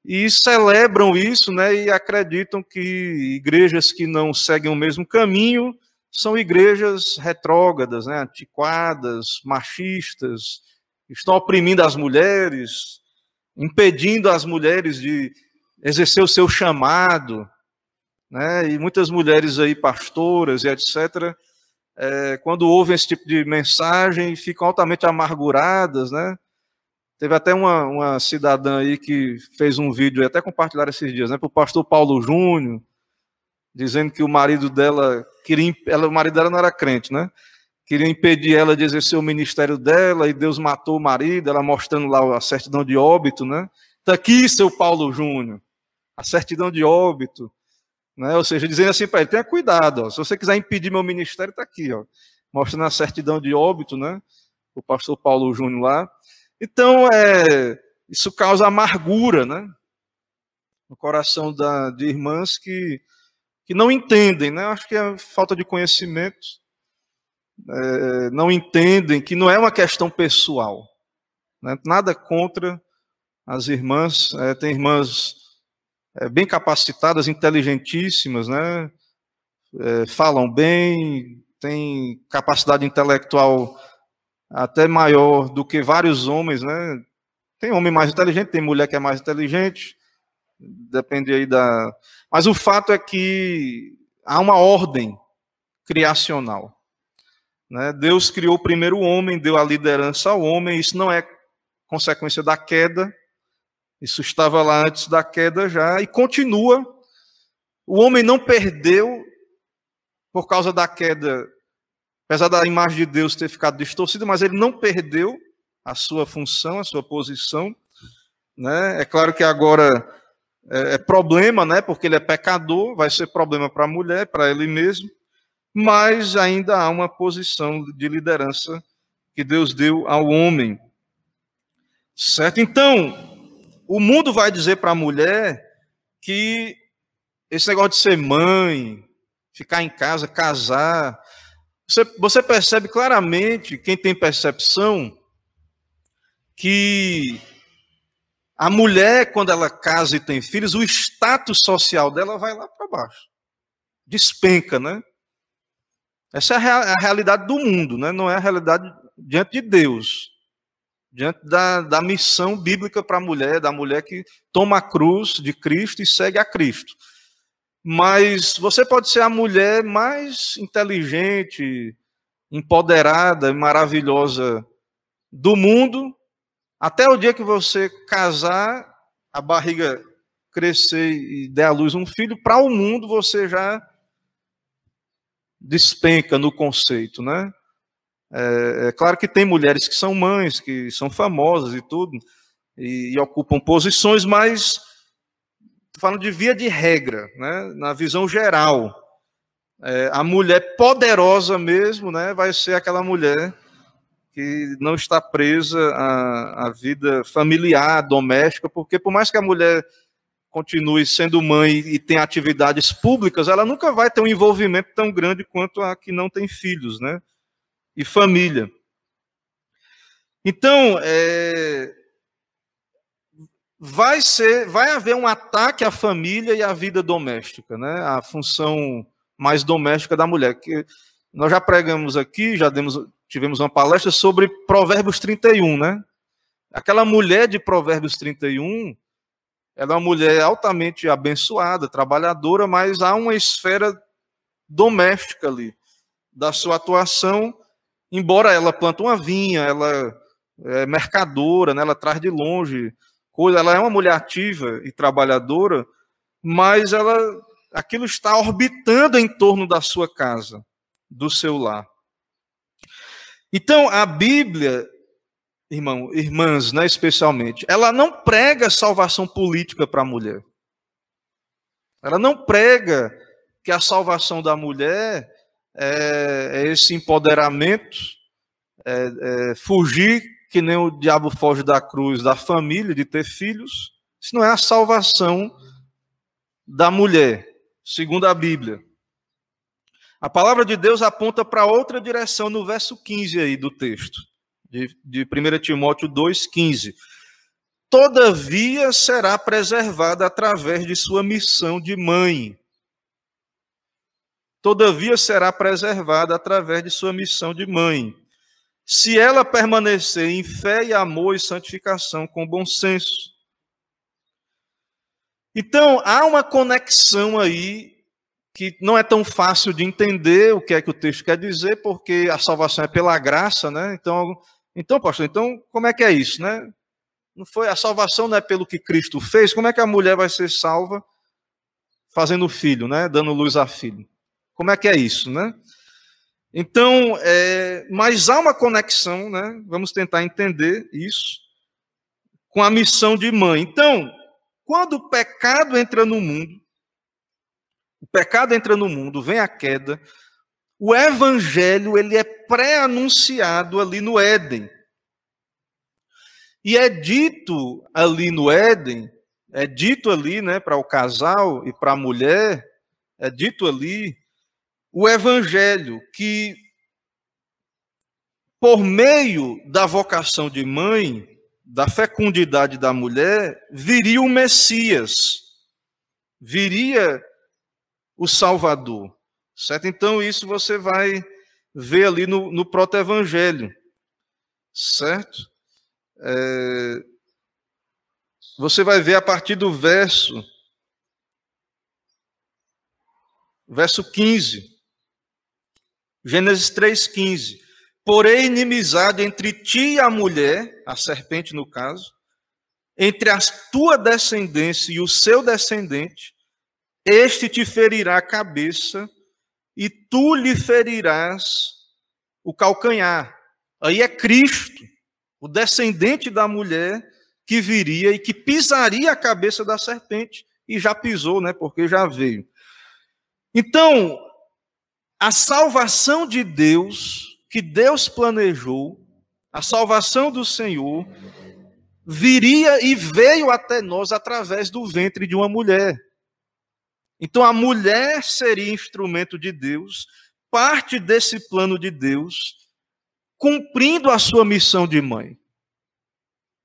e celebram isso, né, e acreditam que igrejas que não seguem o mesmo caminho são igrejas retrógradas, né, antiquadas, machistas, estão oprimindo as mulheres, impedindo as mulheres de exercer o seu chamado, né, e muitas mulheres aí, pastoras e etc., é, quando ouvem esse tipo de mensagem, ficam altamente amarguradas, né, Teve até uma, uma cidadã aí que fez um vídeo, até compartilhar esses dias, né, para o pastor Paulo Júnior, dizendo que o marido dela queria, ela, o marido dela não era crente, né? Queria impedir ela de exercer o ministério dela e Deus matou o marido, ela mostrando lá a certidão de óbito, né? Está aqui, seu Paulo Júnior, a certidão de óbito, né? Ou seja, dizendo assim para ele: tenha cuidado, ó, se você quiser impedir meu ministério, está aqui, ó, mostrando a certidão de óbito, né? O pastor Paulo Júnior lá. Então, é, isso causa amargura, né? No coração da, de irmãs que que não entendem, né? Acho que é falta de conhecimento, é, não entendem que não é uma questão pessoal, né? nada contra as irmãs, é, tem irmãs é, bem capacitadas, inteligentíssimas, né? É, falam bem, têm capacidade intelectual até maior do que vários homens, né? Tem homem mais inteligente, tem mulher que é mais inteligente, depende aí da. Mas o fato é que há uma ordem criacional. Né? Deus criou o primeiro homem, deu a liderança ao homem, isso não é consequência da queda, isso estava lá antes da queda já, e continua. O homem não perdeu por causa da queda, apesar da imagem de Deus ter ficado distorcida, mas ele não perdeu a sua função, a sua posição. Né? É claro que agora é, é problema, né? Porque ele é pecador, vai ser problema para a mulher, para ele mesmo, mas ainda há uma posição de liderança que Deus deu ao homem. Certo? Então, o mundo vai dizer para a mulher que esse negócio de ser mãe, ficar em casa, casar, você, você percebe claramente, quem tem percepção, que a mulher, quando ela casa e tem filhos, o status social dela vai lá para baixo. Despenca, né? Essa é a realidade do mundo, né? não é a realidade diante de Deus, diante da, da missão bíblica para a mulher, da mulher que toma a cruz de Cristo e segue a Cristo. Mas você pode ser a mulher mais inteligente, empoderada e maravilhosa do mundo, até o dia que você casar, a barriga crescer e der à luz um filho, para o mundo você já despenca no conceito, né? É, é, claro que tem mulheres que são mães, que são famosas e tudo, e, e ocupam posições, mas falando de via de regra, né? Na visão geral, é, a mulher poderosa mesmo, né? Vai ser aquela mulher que não está presa à, à vida familiar, doméstica, porque por mais que a mulher continue sendo mãe e tenha atividades públicas, ela nunca vai ter um envolvimento tão grande quanto a que não tem filhos, né? E família. Então, é, vai ser, vai haver um ataque à família e à vida doméstica, né? A função mais doméstica da mulher. Que nós já pregamos aqui, já demos, tivemos uma palestra sobre Provérbios 31, né? Aquela mulher de Provérbios 31, ela é uma mulher altamente abençoada, trabalhadora, mas há uma esfera doméstica ali da sua atuação, embora ela planta uma vinha, ela é mercadora, né, ela traz de longe coisa, ela é uma mulher ativa e trabalhadora, mas ela aquilo está orbitando em torno da sua casa, do seu lar. Então, a Bíblia irmão, irmãs, né, especialmente, ela não prega salvação política para a mulher. Ela não prega que a salvação da mulher é, é esse empoderamento, é, é fugir que nem o diabo foge da cruz da família, de ter filhos. Isso não é a salvação da mulher, segundo a Bíblia. A palavra de Deus aponta para outra direção no verso 15 aí do texto de, de 1 Timóteo 2,15. Todavia será preservada através de sua missão de mãe. Todavia será preservada através de sua missão de mãe. Se ela permanecer em fé e amor e santificação com bom senso. Então, há uma conexão aí que não é tão fácil de entender o que é que o texto quer dizer, porque a salvação é pela graça, né? Então, então, pastor, então como é que é isso, né? Não foi a salvação não é pelo que Cristo fez? Como é que a mulher vai ser salva fazendo filho, né? Dando luz a filho? Como é que é isso, né? Então, é, mas há uma conexão, né? Vamos tentar entender isso com a missão de mãe. Então, quando o pecado entra no mundo, o pecado entra no mundo, vem a queda, o evangelho ele é pré-anunciado ali no Éden. E é dito ali no Éden, é dito ali, né, para o casal e para a mulher, é dito ali o evangelho que por meio da vocação de mãe, da fecundidade da mulher, viria o Messias, viria o Salvador. Certo? Então, isso você vai ver ali no, no proto-evangelho. Certo? É, você vai ver a partir do verso. Verso 15. Gênesis 3,15. Porém, inimizade entre ti e a mulher, a serpente no caso, entre a tua descendência e o seu descendente, este te ferirá a cabeça e tu lhe ferirás o calcanhar. Aí é Cristo, o descendente da mulher que viria e que pisaria a cabeça da serpente e já pisou, né? Porque já veio. Então, a salvação de Deus, que Deus planejou, a salvação do Senhor, viria e veio até nós através do ventre de uma mulher. Então a mulher seria instrumento de Deus, parte desse plano de Deus, cumprindo a sua missão de mãe.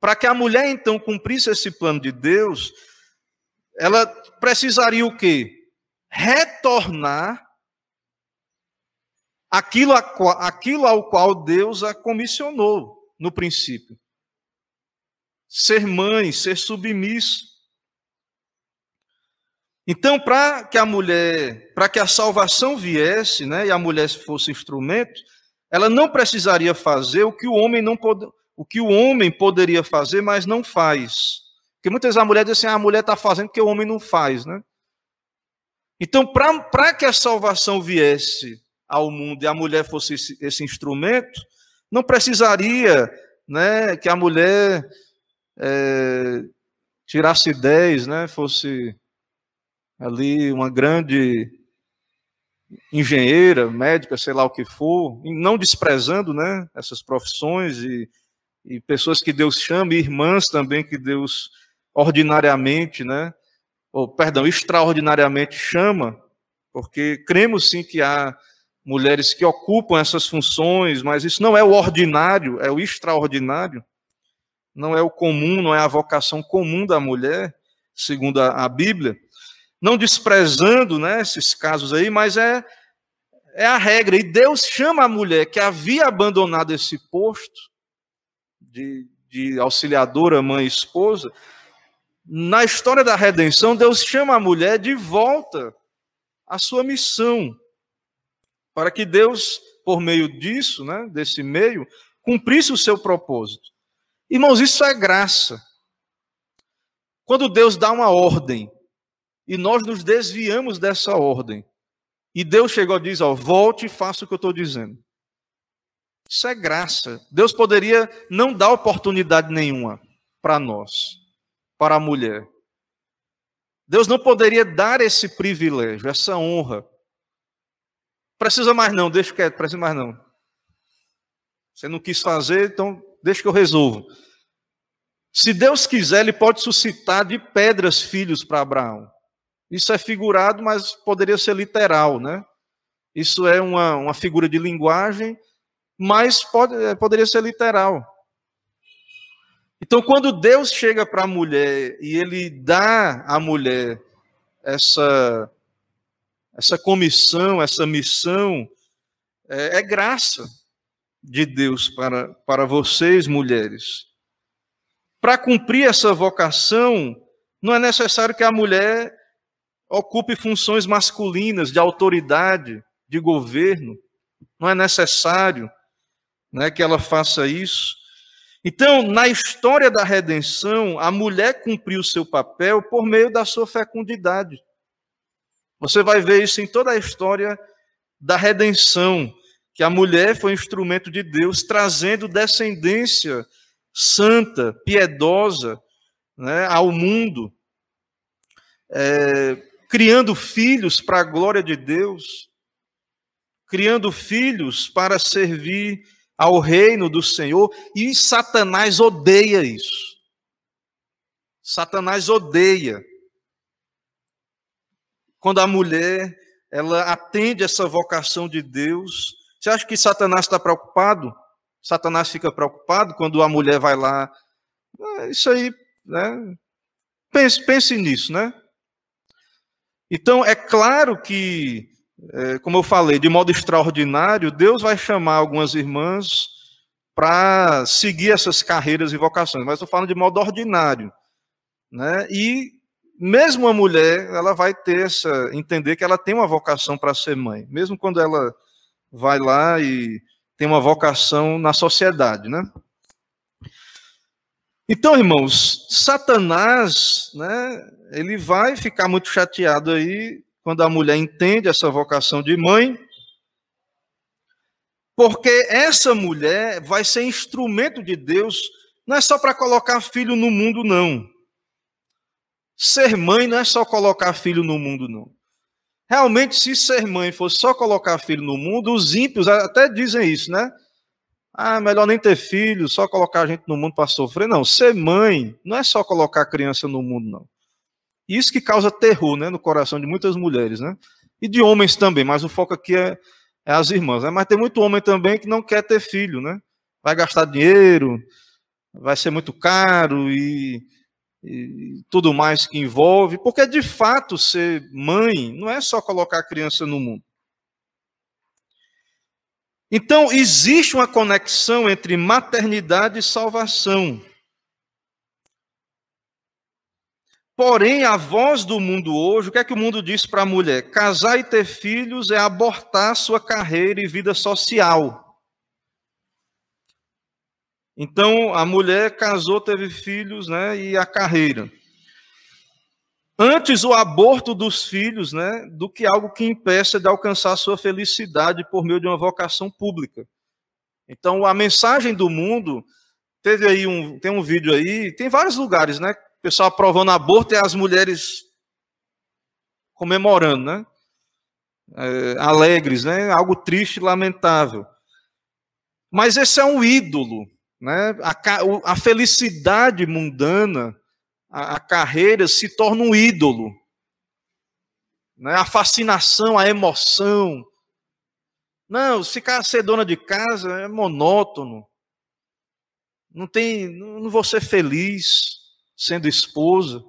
Para que a mulher então cumprisse esse plano de Deus, ela precisaria o quê? Retornar aquilo, a, aquilo ao qual Deus a comissionou no princípio. Ser mãe, ser submisso. Então, para que a mulher, para que a salvação viesse, né, e a mulher fosse instrumento, ela não precisaria fazer o que o homem não pode, o que o homem poderia fazer, mas não faz. Porque muitas vezes a mulher diz assim: ah, a mulher está fazendo porque o homem não faz, né? Então, para que a salvação viesse ao mundo e a mulher fosse esse, esse instrumento, não precisaria né, que a mulher é, tirasse 10, né, fosse ali uma grande engenheira, médica, sei lá o que for, não desprezando né, essas profissões e, e pessoas que Deus chama, e irmãs também que Deus ordinariamente, né, ou perdão, extraordinariamente chama, porque cremos sim que há mulheres que ocupam essas funções, mas isso não é o ordinário, é o extraordinário. Não é o comum, não é a vocação comum da mulher, segundo a, a Bíblia não desprezando né, esses casos aí, mas é, é a regra. E Deus chama a mulher que havia abandonado esse posto de, de auxiliadora, mãe, esposa. Na história da redenção, Deus chama a mulher de volta à sua missão, para que Deus, por meio disso, né, desse meio, cumprisse o seu propósito. Irmãos, isso é graça. Quando Deus dá uma ordem e nós nos desviamos dessa ordem. E Deus chegou e diz: ó, volte e faça o que eu estou dizendo. Isso é graça. Deus poderia não dar oportunidade nenhuma para nós, para a mulher. Deus não poderia dar esse privilégio, essa honra. Precisa mais não, deixa quieto, precisa mais não. Você não quis fazer, então deixa que eu resolvo. Se Deus quiser, Ele pode suscitar de pedras filhos para Abraão. Isso é figurado, mas poderia ser literal, né? Isso é uma, uma figura de linguagem, mas pode, é, poderia ser literal. Então, quando Deus chega para a mulher e ele dá à mulher essa, essa comissão, essa missão, é, é graça de Deus para, para vocês, mulheres. Para cumprir essa vocação, não é necessário que a mulher ocupe funções masculinas de autoridade, de governo. Não é necessário né, que ela faça isso. Então, na história da redenção, a mulher cumpriu seu papel por meio da sua fecundidade. Você vai ver isso em toda a história da redenção, que a mulher foi um instrumento de Deus, trazendo descendência santa, piedosa né, ao mundo. É, criando filhos para a glória de Deus, criando filhos para servir ao reino do Senhor, e Satanás odeia isso. Satanás odeia quando a mulher ela atende essa vocação de Deus. Você acha que Satanás está preocupado? Satanás fica preocupado quando a mulher vai lá. Ah, isso aí, né? Pense, pense nisso, né? Então, é claro que, é, como eu falei, de modo extraordinário, Deus vai chamar algumas irmãs para seguir essas carreiras e vocações, mas estou falando de modo ordinário. Né? E mesmo a mulher, ela vai ter essa, entender que ela tem uma vocação para ser mãe, mesmo quando ela vai lá e tem uma vocação na sociedade, né? Então, irmãos, Satanás, né, ele vai ficar muito chateado aí quando a mulher entende essa vocação de mãe, porque essa mulher vai ser instrumento de Deus, não é só para colocar filho no mundo, não. Ser mãe não é só colocar filho no mundo, não. Realmente, se ser mãe fosse só colocar filho no mundo, os ímpios até dizem isso, né? Ah, melhor nem ter filho, só colocar a gente no mundo para sofrer. Não, ser mãe não é só colocar a criança no mundo, não. Isso que causa terror né, no coração de muitas mulheres, né? E de homens também, mas o foco aqui é, é as irmãs. Né? Mas tem muito homem também que não quer ter filho, né? Vai gastar dinheiro, vai ser muito caro e, e tudo mais que envolve. Porque de fato ser mãe não é só colocar a criança no mundo. Então, existe uma conexão entre maternidade e salvação. Porém, a voz do mundo hoje, o que é que o mundo diz para a mulher? Casar e ter filhos é abortar sua carreira e vida social. Então, a mulher casou, teve filhos, né, e a carreira. Antes o aborto dos filhos, né, do que algo que impeça de alcançar sua felicidade por meio de uma vocação pública. Então, a mensagem do mundo teve aí um, tem um vídeo aí, tem vários lugares, né, o pessoal aprovando aborto e as mulheres comemorando, né, é, alegres, né, algo triste, lamentável. Mas esse é um ídolo né? A, a felicidade mundana, a, a, carreira se torna um ídolo. Né? A fascinação, a emoção. Não, ficar ser dona de casa é monótono. Não tem, não vou ser feliz sendo esposa.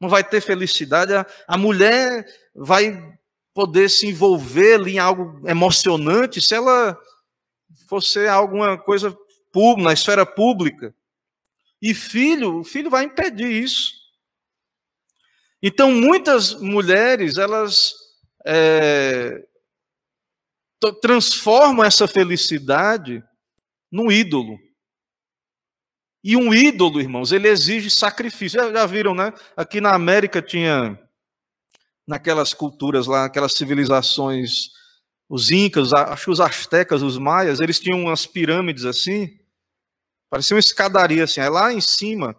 Não vai ter felicidade. A, a mulher vai poder se envolver em algo emocionante se ela fosse alguma coisa na esfera pública. E filho, o filho vai impedir isso. Então, muitas mulheres, elas é, transformam essa felicidade num ídolo. E um ídolo, irmãos, ele exige sacrifício. Já, já viram, né? Aqui na América tinha, naquelas culturas lá, aquelas civilizações, os incas, acho que os astecas, os maias, eles tinham umas pirâmides assim, Parecia uma escadaria assim. Aí lá em cima,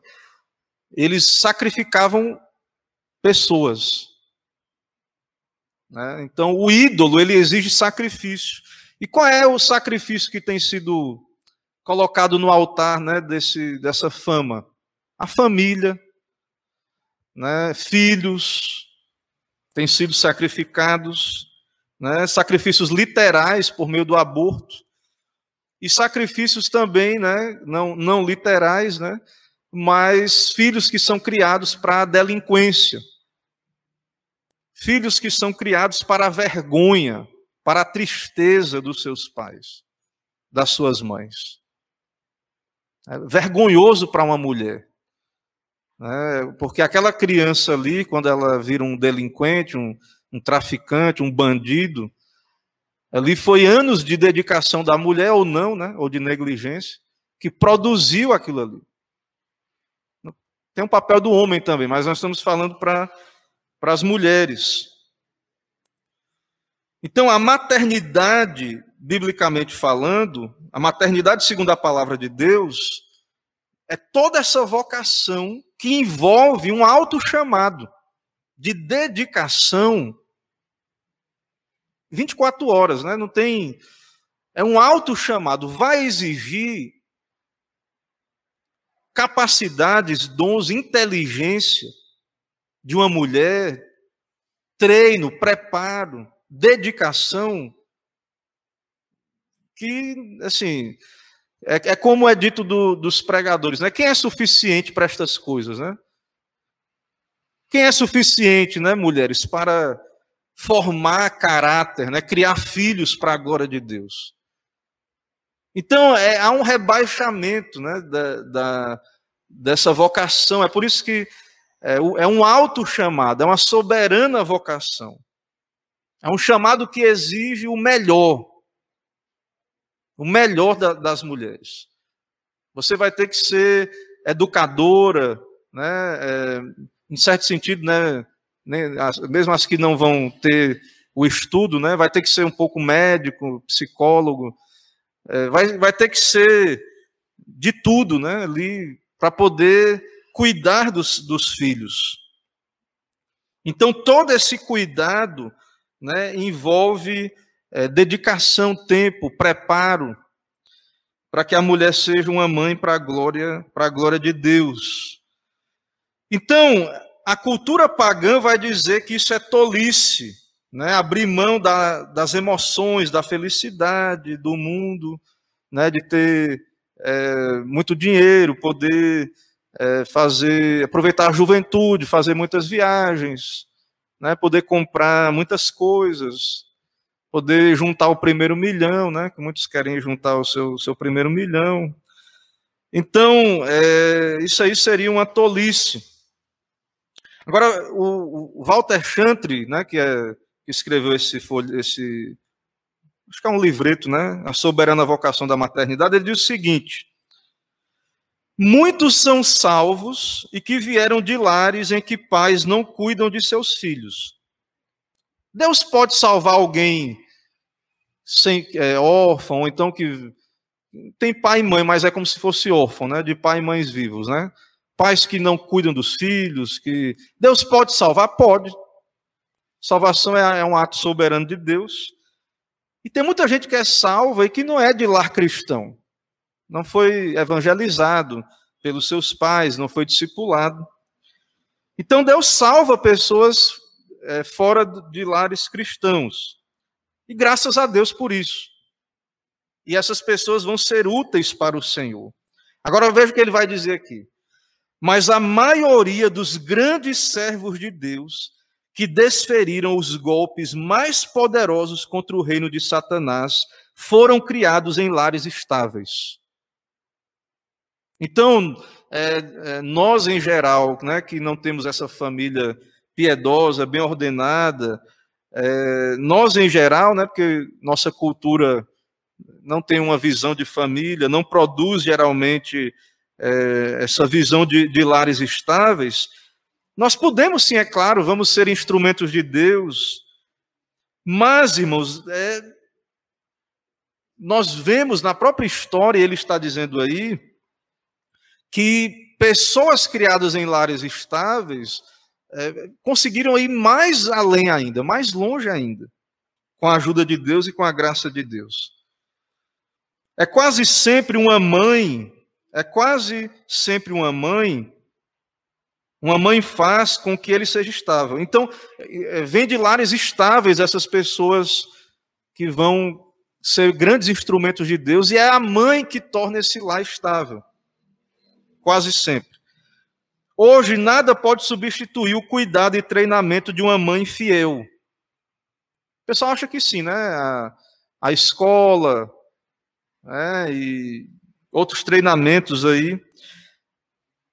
eles sacrificavam pessoas. Né? Então, o ídolo, ele exige sacrifício. E qual é o sacrifício que tem sido colocado no altar né, desse, dessa fama? A família, né, filhos, têm sido sacrificados, né, sacrifícios literais por meio do aborto e sacrifícios também, né, não, não literais, né, mas filhos que são criados para a delinquência, filhos que são criados para a vergonha, para a tristeza dos seus pais, das suas mães. É vergonhoso para uma mulher. Né, porque aquela criança ali, quando ela vira um delinquente, um, um traficante, um bandido, Ali foi anos de dedicação da mulher ou não, né, ou de negligência, que produziu aquilo ali. Tem um papel do homem também, mas nós estamos falando para as mulheres. Então, a maternidade, biblicamente falando, a maternidade segundo a palavra de Deus, é toda essa vocação que envolve um alto chamado de dedicação 24 horas, né? Não tem. É um alto chamado, vai exigir capacidades, dons, inteligência de uma mulher, treino, preparo, dedicação, que, assim, é, é como é dito do, dos pregadores, né? Quem é suficiente para estas coisas, né? Quem é suficiente, né, mulheres, para formar caráter, né? criar filhos para a glória de Deus. Então, é, há um rebaixamento né, da, da, dessa vocação. É por isso que é, é um alto chamado, é uma soberana vocação. É um chamado que exige o melhor. O melhor da, das mulheres. Você vai ter que ser educadora, né, é, em certo sentido, né, né, as, mesmo as que não vão ter o estudo, né, vai ter que ser um pouco médico, psicólogo, é, vai, vai ter que ser de tudo, né, ali, para poder cuidar dos, dos filhos. Então, todo esse cuidado né, envolve é, dedicação, tempo, preparo, para que a mulher seja uma mãe para a glória, para a glória de Deus. Então, a cultura pagã vai dizer que isso é tolice, né? abrir mão da, das emoções, da felicidade do mundo, né? de ter é, muito dinheiro, poder é, fazer, aproveitar a juventude, fazer muitas viagens, né? poder comprar muitas coisas, poder juntar o primeiro milhão, né? Que muitos querem juntar o seu, seu primeiro milhão. Então, é, isso aí seria uma tolice. Agora, o, o Walter Chantre, né, que, é, que escreveu esse, esse, acho que é um livreto, né, A Soberana Vocação da Maternidade, ele diz o seguinte, Muitos são salvos e que vieram de lares em que pais não cuidam de seus filhos. Deus pode salvar alguém sem é, órfão, ou então que tem pai e mãe, mas é como se fosse órfão, né? De pai e mães vivos, né? Pais que não cuidam dos filhos, que Deus pode salvar, pode. Salvação é, é um ato soberano de Deus. E tem muita gente que é salva e que não é de lar cristão, não foi evangelizado pelos seus pais, não foi discipulado. Então Deus salva pessoas é, fora de lares cristãos. E graças a Deus por isso. E essas pessoas vão ser úteis para o Senhor. Agora veja o que ele vai dizer aqui. Mas a maioria dos grandes servos de Deus que desferiram os golpes mais poderosos contra o reino de Satanás foram criados em lares estáveis. Então, é, é, nós em geral, né, que não temos essa família piedosa, bem ordenada, é, nós em geral, né, porque nossa cultura não tem uma visão de família, não produz geralmente é, essa visão de, de lares estáveis, nós podemos sim, é claro, vamos ser instrumentos de Deus, mas, irmãos, é, nós vemos na própria história, ele está dizendo aí, que pessoas criadas em lares estáveis é, conseguiram ir mais além ainda, mais longe ainda, com a ajuda de Deus e com a graça de Deus. É quase sempre uma mãe, é quase sempre uma mãe, uma mãe faz com que ele seja estável. Então, é, vem de lares estáveis essas pessoas que vão ser grandes instrumentos de Deus, e é a mãe que torna esse lar estável quase sempre. Hoje, nada pode substituir o cuidado e treinamento de uma mãe fiel. O pessoal acha que sim, né? A, a escola né? e outros treinamentos aí.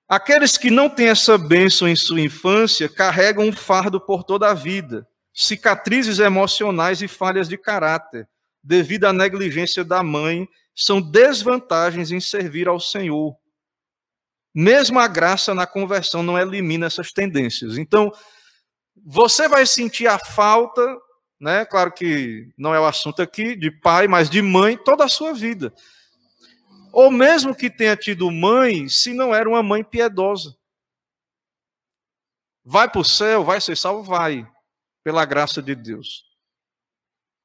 Aqueles que não têm essa bênção em sua infância carregam um fardo por toda a vida, cicatrizes emocionais e falhas de caráter, devido à negligência da mãe, são desvantagens em servir ao Senhor. Mesmo a graça na conversão não elimina essas tendências. Então, você vai sentir a falta, né? Claro que não é o assunto aqui de pai, mas de mãe toda a sua vida. Ou mesmo que tenha tido mãe, se não era uma mãe piedosa. Vai para o céu, vai ser salvo, vai, pela graça de Deus.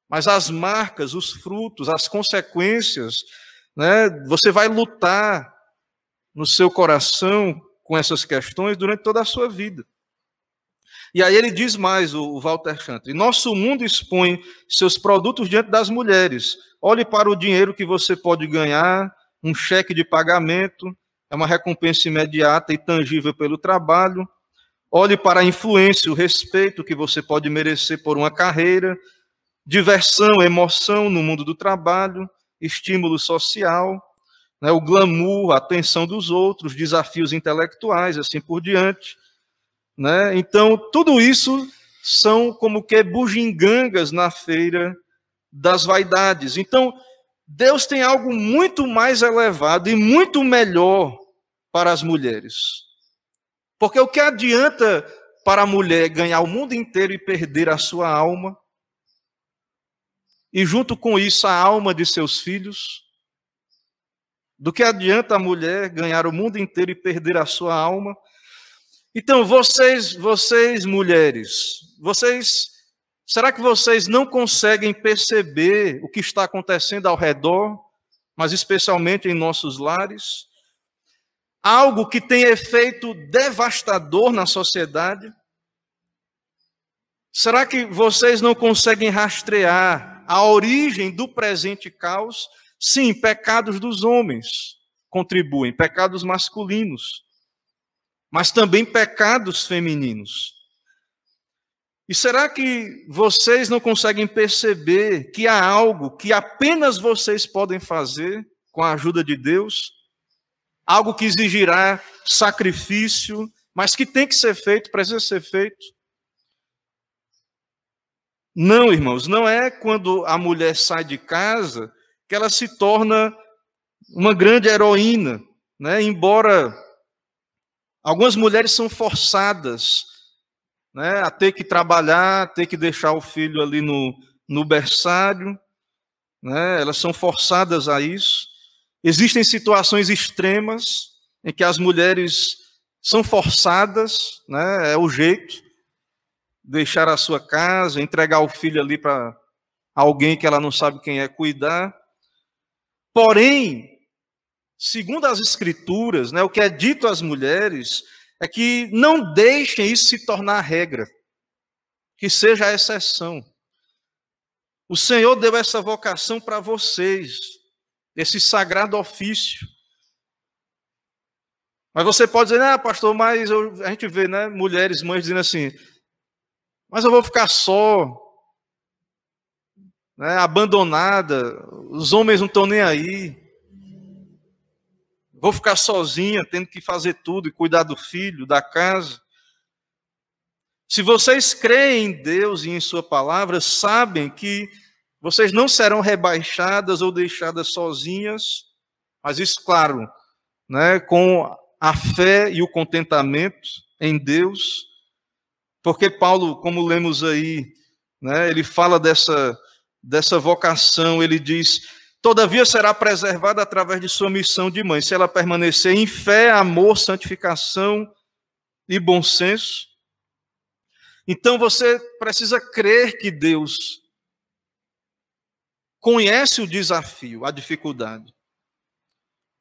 Mas as marcas, os frutos, as consequências, né? Você vai lutar no seu coração com essas questões durante toda a sua vida. E aí ele diz mais, o Walter Chantre, nosso mundo expõe seus produtos diante das mulheres. Olhe para o dinheiro que você pode ganhar, um cheque de pagamento, é uma recompensa imediata e tangível pelo trabalho. Olhe para a influência, o respeito que você pode merecer por uma carreira, diversão, emoção no mundo do trabalho, estímulo social né, o glamour, a atenção dos outros, desafios intelectuais, assim por diante. Né? Então, tudo isso são como que bugigangas na feira das vaidades. Então, Deus tem algo muito mais elevado e muito melhor para as mulheres. Porque o que adianta para a mulher ganhar o mundo inteiro e perder a sua alma? E junto com isso, a alma de seus filhos? Do que adianta a mulher ganhar o mundo inteiro e perder a sua alma? Então, vocês, vocês mulheres, vocês, será que vocês não conseguem perceber o que está acontecendo ao redor, mas especialmente em nossos lares? Algo que tem efeito devastador na sociedade? Será que vocês não conseguem rastrear a origem do presente caos Sim, pecados dos homens contribuem, pecados masculinos, mas também pecados femininos. E será que vocês não conseguem perceber que há algo que apenas vocês podem fazer com a ajuda de Deus? Algo que exigirá sacrifício, mas que tem que ser feito, precisa ser feito. Não, irmãos, não é quando a mulher sai de casa que ela se torna uma grande heroína, né? Embora algumas mulheres são forçadas né, a ter que trabalhar, ter que deixar o filho ali no, no berçário, né? Elas são forçadas a isso. Existem situações extremas em que as mulheres são forçadas, né? É o jeito deixar a sua casa, entregar o filho ali para alguém que ela não sabe quem é cuidar. Porém, segundo as escrituras, né, o que é dito às mulheres é que não deixem isso se tornar regra, que seja a exceção. O Senhor deu essa vocação para vocês, esse sagrado ofício. Mas você pode dizer, ah, pastor, mas eu, a gente vê, né, mulheres, mães dizendo assim, mas eu vou ficar só, né, abandonada, os homens não estão nem aí. Vou ficar sozinha, tendo que fazer tudo e cuidar do filho, da casa. Se vocês creem em Deus e em Sua palavra, sabem que vocês não serão rebaixadas ou deixadas sozinhas, mas isso, claro, né, com a fé e o contentamento em Deus, porque Paulo, como lemos aí, né, ele fala dessa, dessa vocação, ele diz: Todavia será preservada através de sua missão de mãe, se ela permanecer em fé, amor, santificação e bom senso. Então você precisa crer que Deus conhece o desafio, a dificuldade.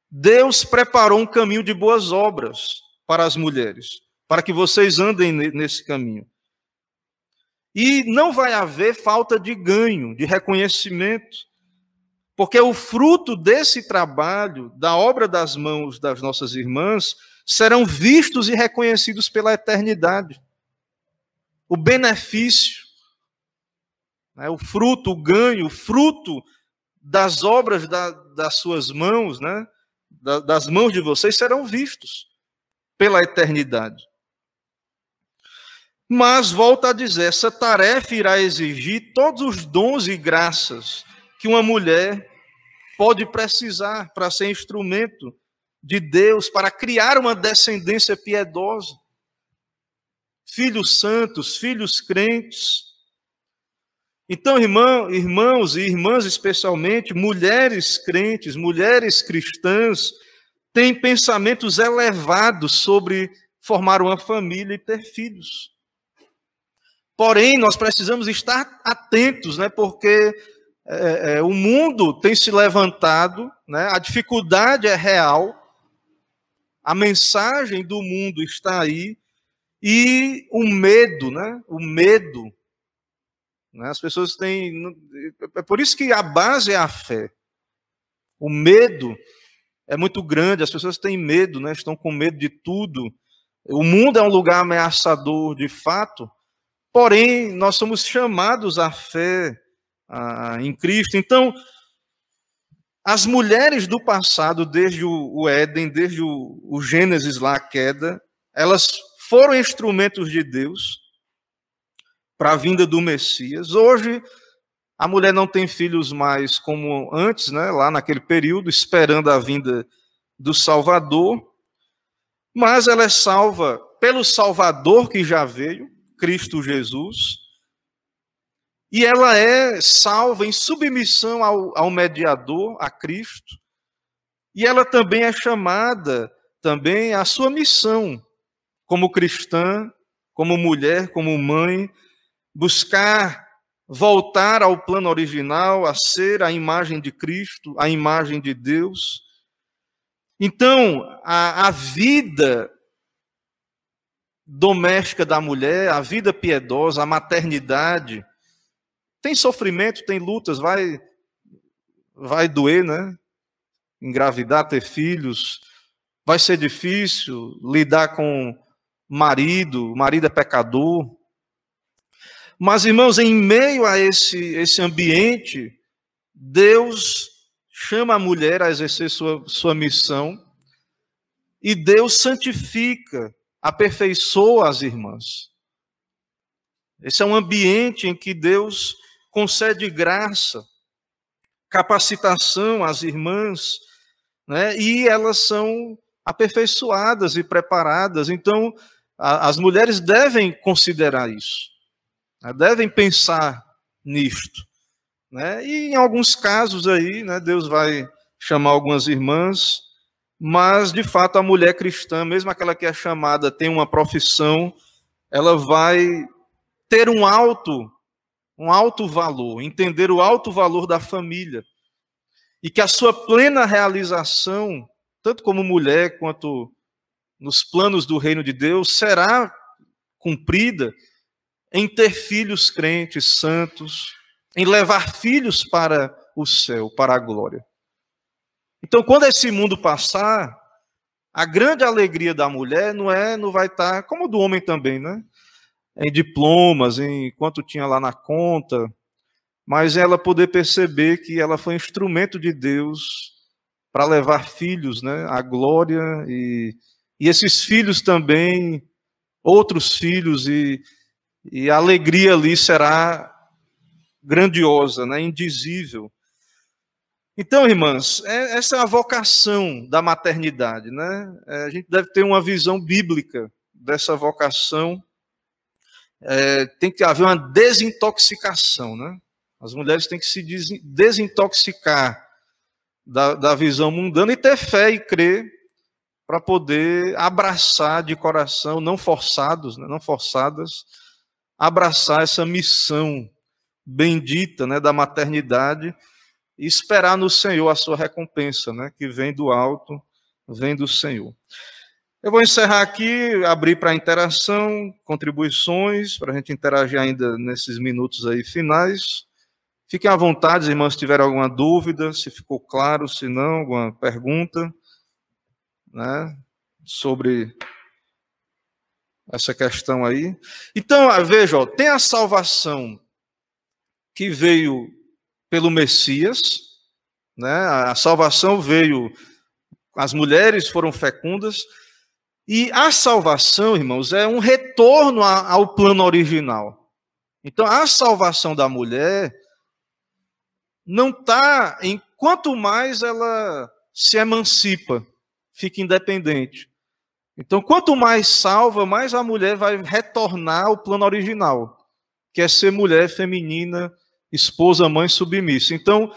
Deus preparou um caminho de boas obras para as mulheres, para que vocês andem nesse caminho. E não vai haver falta de ganho, de reconhecimento, porque o fruto desse trabalho, da obra das mãos das nossas irmãs, serão vistos e reconhecidos pela eternidade. O benefício, né, o fruto, o ganho, o fruto das obras da, das suas mãos, né, da, das mãos de vocês, serão vistos pela eternidade. Mas, volta a dizer, essa tarefa irá exigir todos os dons e graças que uma mulher pode precisar para ser instrumento de Deus, para criar uma descendência piedosa. Filhos santos, filhos crentes. Então, irmão, irmãos e irmãs, especialmente, mulheres crentes, mulheres cristãs, têm pensamentos elevados sobre formar uma família e ter filhos. Porém, nós precisamos estar atentos, né, porque é, é, o mundo tem se levantado, né? a dificuldade é real, a mensagem do mundo está aí, e o medo, né? o medo. Né? As pessoas têm. É por isso que a base é a fé. O medo é muito grande, as pessoas têm medo, né? estão com medo de tudo. O mundo é um lugar ameaçador de fato, porém, nós somos chamados à fé ah, em Cristo. Então, as mulheres do passado, desde o, o Éden, desde o, o Gênesis lá, a queda, elas foram instrumentos de Deus para a vinda do Messias. Hoje, a mulher não tem filhos mais como antes, né, lá naquele período, esperando a vinda do Salvador, mas ela é salva pelo Salvador que já veio, Cristo Jesus, e ela é salva em submissão ao, ao mediador, a Cristo. E ela também é chamada também à sua missão como cristã, como mulher, como mãe, buscar voltar ao plano original, a ser a imagem de Cristo, a imagem de Deus. Então, a, a vida doméstica da mulher, a vida piedosa, a maternidade, tem sofrimento, tem lutas, vai vai doer, né? Engravidar, ter filhos, vai ser difícil lidar com marido, o marido é pecador. Mas, irmãos, em meio a esse, esse ambiente, Deus chama a mulher a exercer sua, sua missão e Deus santifica, aperfeiçoa as irmãs. Esse é um ambiente em que Deus concede graça, capacitação às irmãs, né? e elas são aperfeiçoadas e preparadas. Então, a, as mulheres devem considerar isso, né? devem pensar nisto. Né? E em alguns casos aí, né, Deus vai chamar algumas irmãs, mas de fato a mulher cristã, mesmo aquela que é chamada, tem uma profissão, ela vai ter um alto, um alto valor, entender o alto valor da família. E que a sua plena realização, tanto como mulher quanto nos planos do reino de Deus, será cumprida em ter filhos crentes, santos, em levar filhos para o céu, para a glória. Então, quando esse mundo passar, a grande alegria da mulher não é, não vai estar, como do homem também, né? Em diplomas, em quanto tinha lá na conta, mas ela poder perceber que ela foi instrumento de Deus para levar filhos né, à glória, e, e esses filhos também, outros filhos, e, e a alegria ali será grandiosa, né, indizível. Então, irmãs, é, essa é a vocação da maternidade, né? É, a gente deve ter uma visão bíblica dessa vocação é, tem que haver uma desintoxicação, né? As mulheres têm que se desintoxicar da, da visão mundana e ter fé e crer para poder abraçar de coração, não forçados, né, não forçadas, abraçar essa missão bendita né, da maternidade e esperar no Senhor a sua recompensa, né, que vem do alto, vem do Senhor. Eu vou encerrar aqui, abrir para interação, contribuições, para a gente interagir ainda nesses minutos aí finais. Fiquem à vontade, irmãos, se tiver alguma dúvida, se ficou claro, se não, alguma pergunta, né, sobre essa questão aí. Então, veja, ó, tem a salvação que veio pelo Messias, né? A salvação veio, as mulheres foram fecundas, e a salvação, irmãos, é um retorno ao plano original. Então, a salvação da mulher não está em quanto mais ela se emancipa, fica independente. Então, quanto mais salva, mais a mulher vai retornar ao plano original, que é ser mulher feminina, esposa, mãe submissa. Então,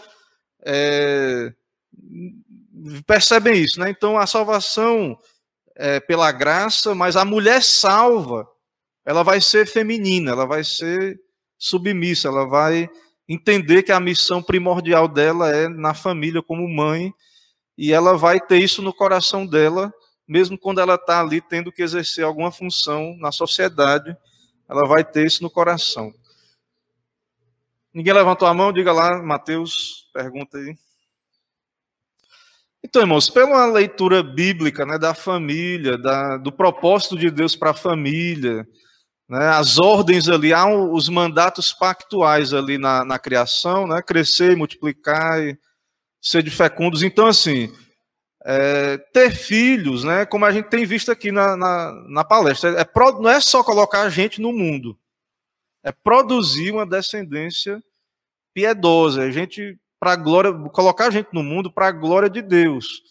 é, percebem isso, né? Então, a salvação é, pela graça, mas a mulher salva, ela vai ser feminina, ela vai ser submissa, ela vai entender que a missão primordial dela é na família como mãe, e ela vai ter isso no coração dela, mesmo quando ela está ali tendo que exercer alguma função na sociedade, ela vai ter isso no coração. Ninguém levantou a mão? Diga lá, Mateus, pergunta aí. Então, irmãos, pela leitura bíblica né, da família, da, do propósito de Deus para a família, né, as ordens ali, há os mandatos pactuais ali na, na criação, né, crescer, multiplicar, e ser de fecundos. Então, assim, é, ter filhos, né, como a gente tem visto aqui na, na, na palestra, é, não é só colocar a gente no mundo, é produzir uma descendência piedosa. A gente para glória, colocar a gente no mundo para a glória de Deus.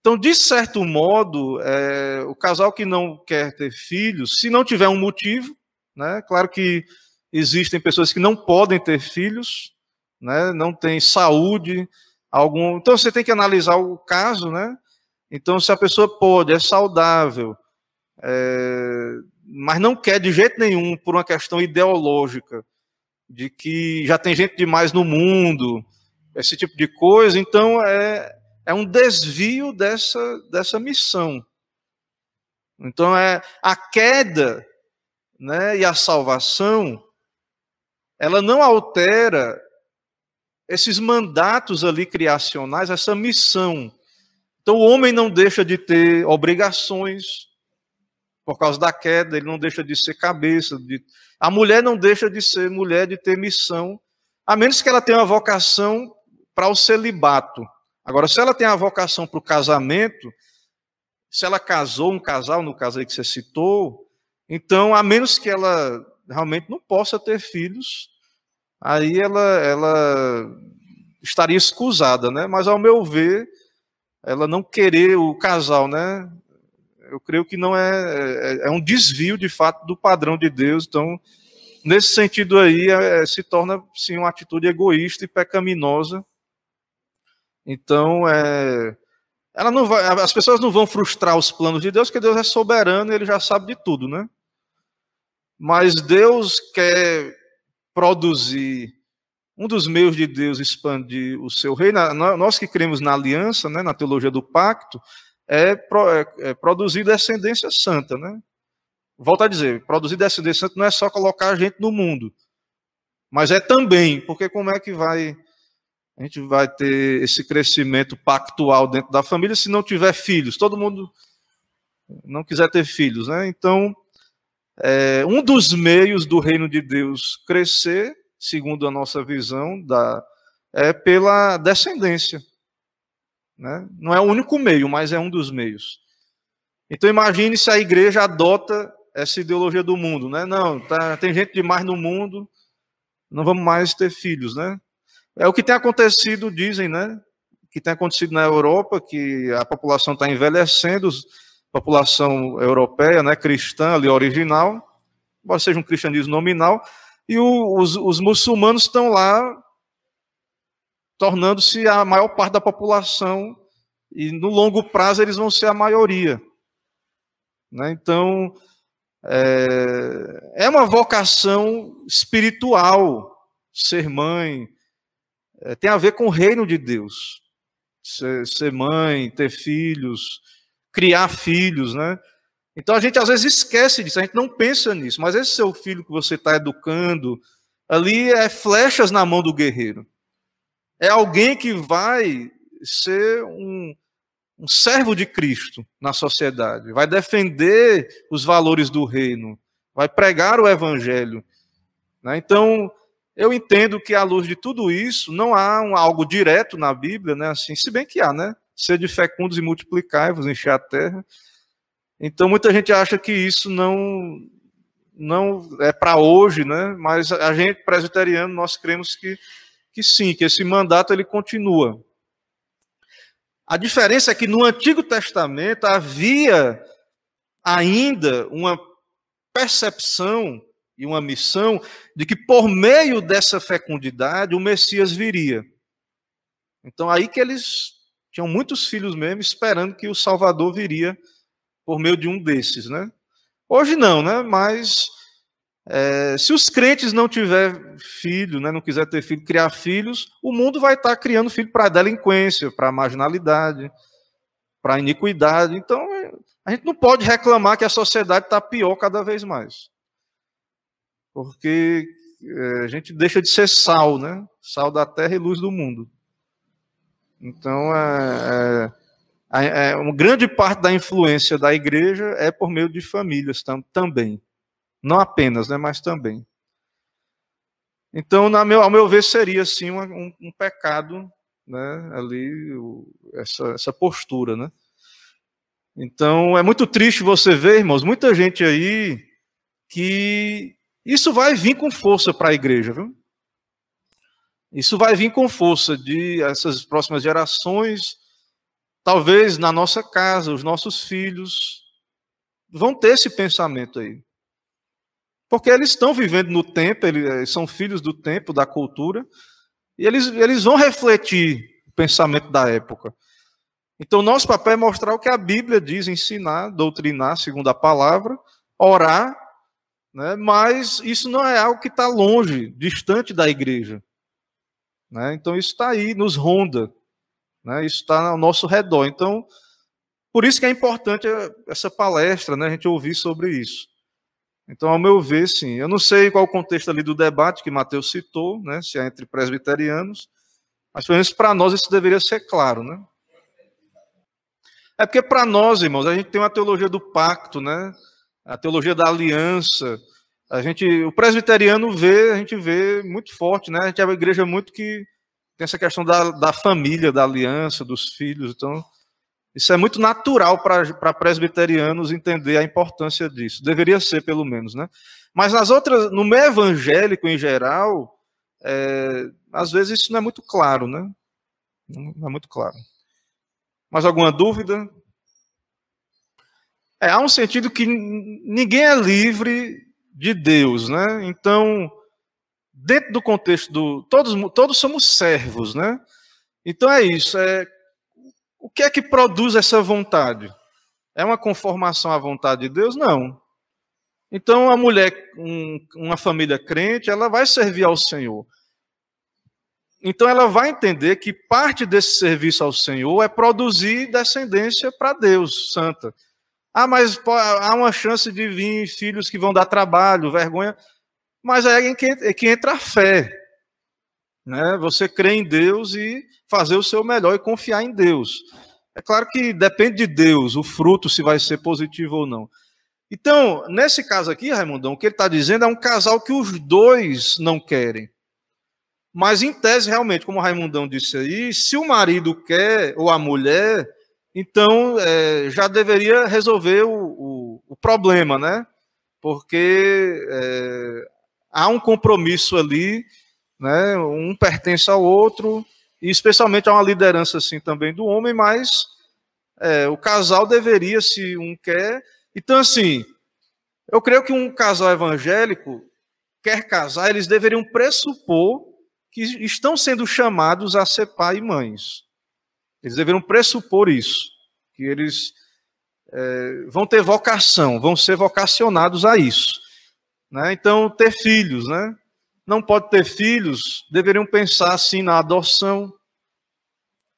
Então, de certo modo, é, o casal que não quer ter filhos, se não tiver um motivo, né, claro que existem pessoas que não podem ter filhos, né, não tem saúde, algum. Então você tem que analisar o caso, né? Então, se a pessoa pode, é saudável, é, mas não quer de jeito nenhum por uma questão ideológica, de que já tem gente demais no mundo, esse tipo de coisa. Então, é, é um desvio dessa, dessa missão. Então, é a queda né, e a salvação, ela não altera esses mandatos ali criacionais, essa missão. Então, o homem não deixa de ter obrigações, por causa da queda, ele não deixa de ser cabeça. De... A mulher não deixa de ser mulher, de ter missão, a menos que ela tenha uma vocação para o celibato. Agora, se ela tem a vocação para o casamento, se ela casou um casal, no caso aí que você citou, então, a menos que ela realmente não possa ter filhos, aí ela, ela estaria escusada, né? Mas, ao meu ver, ela não querer o casal, né? Eu creio que não é, é, é um desvio, de fato, do padrão de Deus. Então, nesse sentido aí, é, se torna, sim, uma atitude egoísta e pecaminosa. Então, é, ela não vai, as pessoas não vão frustrar os planos de Deus, porque Deus é soberano e ele já sabe de tudo, né? Mas Deus quer produzir um dos meios de Deus expandir o seu reino. Nós que cremos na aliança, né, na teologia do pacto, é, é, é produzir descendência santa, né? Volto a dizer, produzir descendência santa não é só colocar a gente no mundo, mas é também, porque como é que vai a gente vai ter esse crescimento pactual dentro da família se não tiver filhos. Todo mundo não quiser ter filhos, né? Então, é, um dos meios do reino de Deus crescer, segundo a nossa visão, da, é pela descendência. Né? Não é o único meio, mas é um dos meios. Então, imagine se a igreja adota essa ideologia do mundo, né? Não, tá, tem gente demais no mundo, não vamos mais ter filhos, né? É o que tem acontecido, dizem, né? Que tem acontecido na Europa, que a população está envelhecendo, população europeia, né, cristã, ali original, embora seja um cristianismo nominal, e o, os, os muçulmanos estão lá tornando-se a maior parte da população, e no longo prazo eles vão ser a maioria. Né? Então, é, é uma vocação espiritual ser mãe, é, tem a ver com o reino de Deus. Ser, ser, mãe, ter filhos, criar filhos, né? Então a gente às vezes esquece disso, a gente não pensa nisso, mas esse seu filho que você está educando, ali é flechas na mão do guerreiro. É alguém que vai ser um, um servo de Cristo na sociedade, vai defender os valores do reino, vai pregar o evangelho. Né? Então, eu entendo que, à luz de tudo isso, não há um, algo direto na Bíblia, né? Assim, se bem que há, né? Sede fecundos e multiplicai-vos, encher a terra. Então, muita gente acha que isso não não é para hoje, né? Mas a gente, presbiteriano, nós cremos que, que sim, que esse mandato ele continua. A diferença é que no Antigo Testamento havia ainda uma percepção e uma missão de que por meio dessa fecundidade o Messias viria. Então aí que eles tinham muitos filhos mesmo esperando que o Salvador viria por meio de um desses, né? Hoje não, né? Mas é, se os crentes não tiver filho, né, não quiser ter filho, criar filhos, o mundo vai estar criando filho para delinquência, para marginalidade, para iniquidade. Então a gente não pode reclamar que a sociedade está pior cada vez mais porque é, a gente deixa de ser sal, né? Sal da terra e luz do mundo. Então, é, é, é, uma grande parte da influência da igreja é por meio de famílias tam, também. Não apenas, né, mas também. Então, na meu, ao meu ver, seria sim um, um, um pecado, né, ali, o, essa, essa postura, né? Então, é muito triste você ver, irmãos, muita gente aí que isso vai vir com força para a igreja, viu? Isso vai vir com força de essas próximas gerações, talvez na nossa casa, os nossos filhos vão ter esse pensamento aí. Porque eles estão vivendo no tempo, eles são filhos do tempo, da cultura, e eles, eles vão refletir o pensamento da época. Então, nosso papel é mostrar o que a Bíblia diz, ensinar, doutrinar, segundo a palavra, orar né? mas isso não é algo que está longe, distante da igreja. Né? Então isso está aí, nos ronda, né? isso está ao nosso redor. Então, por isso que é importante essa palestra, né? a gente ouvir sobre isso. Então, ao meu ver, sim. Eu não sei qual o contexto ali do debate que Mateus citou, né? se é entre presbiterianos, mas pelo menos para nós isso deveria ser claro. Né? É porque para nós, irmãos, a gente tem uma teologia do pacto, né? A teologia da aliança. A gente, o presbiteriano vê, a gente vê muito forte, né? A gente é uma igreja muito que tem essa questão da, da família, da aliança, dos filhos. Então, isso é muito natural para presbiterianos entender a importância disso. Deveria ser, pelo menos, né? Mas nas outras, no meio evangélico em geral, é, às vezes isso não é muito claro, né? Não é muito claro. Mais alguma dúvida? É, há um sentido que ninguém é livre de Deus, né? Então, dentro do contexto do todos todos somos servos, né? Então é isso. É o que é que produz essa vontade? É uma conformação à vontade de Deus? Não. Então a mulher, um, uma família crente, ela vai servir ao Senhor. Então ela vai entender que parte desse serviço ao Senhor é produzir descendência para Deus, santa. Ah, mas há uma chance de vir filhos que vão dar trabalho, vergonha. Mas é em que, é que entra a fé. Né? Você crê em Deus e fazer o seu melhor e confiar em Deus. É claro que depende de Deus o fruto se vai ser positivo ou não. Então, nesse caso aqui, Raimundão, o que ele está dizendo é um casal que os dois não querem. Mas, em tese, realmente, como o Raimundão disse aí, se o marido quer, ou a mulher, então é, já deveria resolver o, o, o, problema, né? Porque é, há um compromisso ali, né? Um pertence ao outro, e especialmente há uma liderança assim também do homem, mas é, o casal deveria, se um quer. Então, assim, eu creio que um casal evangélico quer casar, eles deveriam pressupor que estão sendo chamados a ser pai e mães. Eles deveriam pressupor isso, que eles é, vão ter vocação, vão ser vocacionados a isso. Né? Então, ter filhos, né? Não pode ter filhos, deveriam pensar assim na adoção,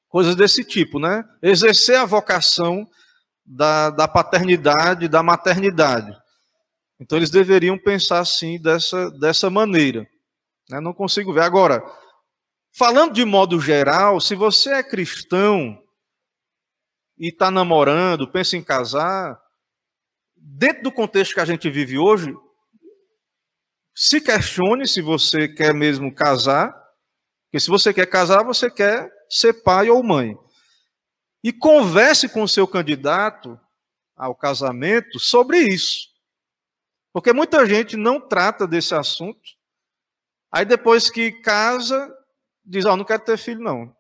coisas desse tipo, né? Exercer a vocação da, da paternidade, da maternidade. Então, eles deveriam pensar assim, dessa, dessa maneira. Né? Não consigo ver. Agora, Falando de modo geral, se você é cristão e está namorando, pensa em casar, dentro do contexto que a gente vive hoje, se questione se você quer mesmo casar, porque se você quer casar, você quer ser pai ou mãe. E converse com o seu candidato ao casamento sobre isso. Porque muita gente não trata desse assunto. Aí depois que casa, diz, ó, oh, não quero ter filho, não.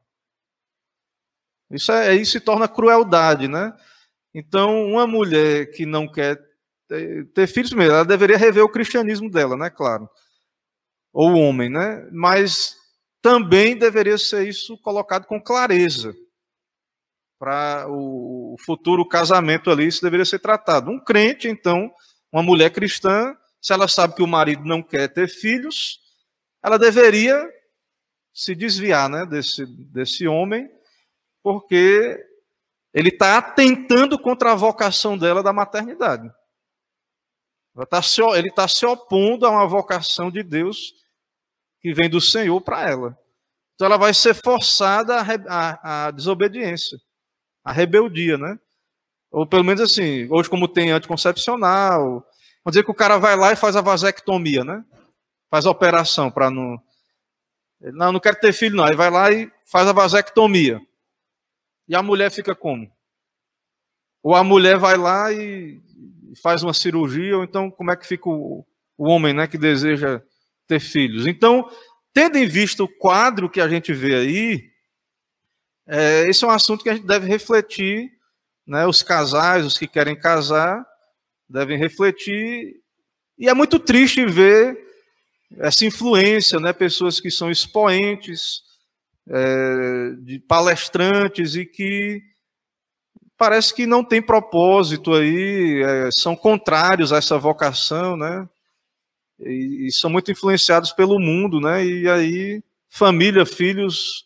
Isso, é, isso se torna crueldade, né? Então, uma mulher que não quer ter, ter filhos mesmo, ela deveria rever o cristianismo dela, né? Claro. Ou o homem, né? Mas também deveria ser isso colocado com clareza. Para o futuro casamento ali, isso deveria ser tratado. Um crente, então, uma mulher cristã, se ela sabe que o marido não quer ter filhos, ela deveria se desviar né, desse, desse homem, porque ele está atentando contra a vocação dela da maternidade. Tá ele está se opondo a uma vocação de Deus que vem do Senhor para ela. Então ela vai ser forçada à, desobediência, à rebeldia, né? Ou pelo menos assim, hoje como tem anticoncepcional, vamos dizer que o cara vai lá e faz a vasectomia, né? Faz a operação para não não, não quero ter filho, não. Aí vai lá e faz a vasectomia. E a mulher fica como? Ou a mulher vai lá e faz uma cirurgia, ou então como é que fica o, o homem né, que deseja ter filhos? Então, tendo em vista o quadro que a gente vê aí, é, esse é um assunto que a gente deve refletir, né, os casais, os que querem casar, devem refletir. E é muito triste ver essa influência, né? pessoas que são expoentes, é, de palestrantes e que parece que não tem propósito aí, é, são contrários a essa vocação, né? E, e, são muito influenciados pelo mundo, né? E aí família, filhos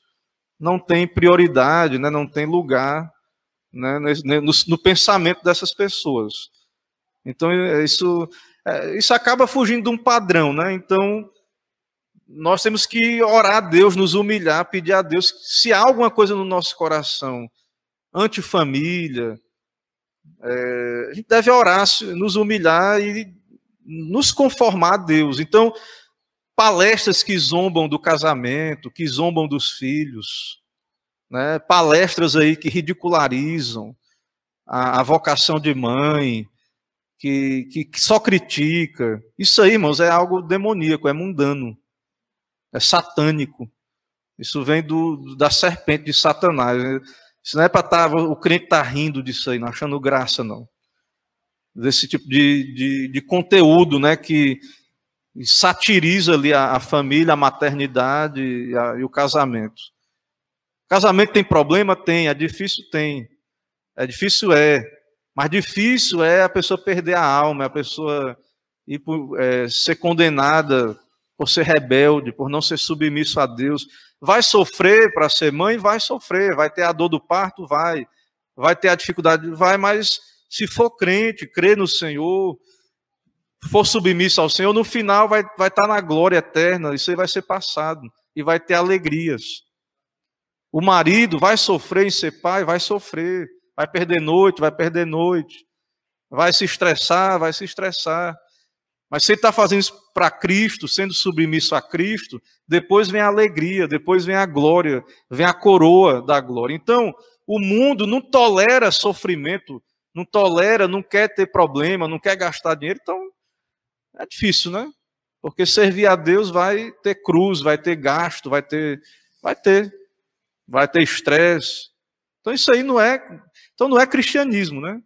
não tem prioridade, né? Não tem lugar, né? No, no pensamento dessas pessoas. Então isso é, isso acaba fugindo de um padrão, né? Então, nós temos que orar a Deus, nos humilhar, pedir a Deus, se há alguma coisa no nosso coração antifamília, É, a gente deve orar, nos humilhar e nos conformar a Deus. Então, palestras que zombam do casamento, que zombam dos filhos, né? palestras aí que ridicularizam a, a vocação de mãe, que, que, que, só critica. Isso aí, irmãos, é algo demoníaco, é mundano, é satânico. Isso vem do, da serpente de Satanás. Isso não é para tá, o crente estar tá rindo disso aí, não achando graça, não. Desse tipo de, de, de conteúdo né, que satiriza ali a, a família, a maternidade e, a, e o casamento. Casamento tem problema? Tem. É difícil? Tem. É difícil? É. Mas difícil é a pessoa perder a alma, a pessoa ir por, é, ser condenada por ser rebelde, por não ser submisso a Deus. Vai sofrer para ser mãe? Vai sofrer. Vai ter a dor do parto? Vai. Vai ter a dificuldade? Vai, mas se for crente, crer no Senhor, for submisso ao Senhor, no final vai, vai estar na glória eterna, isso aí vai ser passado e vai ter alegrias. O marido vai sofrer em ser pai, vai sofrer, vai perder noite, vai perder noite, vai se estressar, vai se estressar. Mas se está fazendo isso para Cristo, sendo submisso a Cristo, depois vem a alegria, depois vem a glória, vem a coroa da glória. Então, o mundo não tolera sofrimento, não tolera, não quer ter problema, não quer gastar dinheiro. Então, é difícil, né? Porque servir a Deus vai ter cruz, vai ter gasto, vai ter, vai ter, vai ter estresse. Então isso aí não é, então não é cristianismo, né?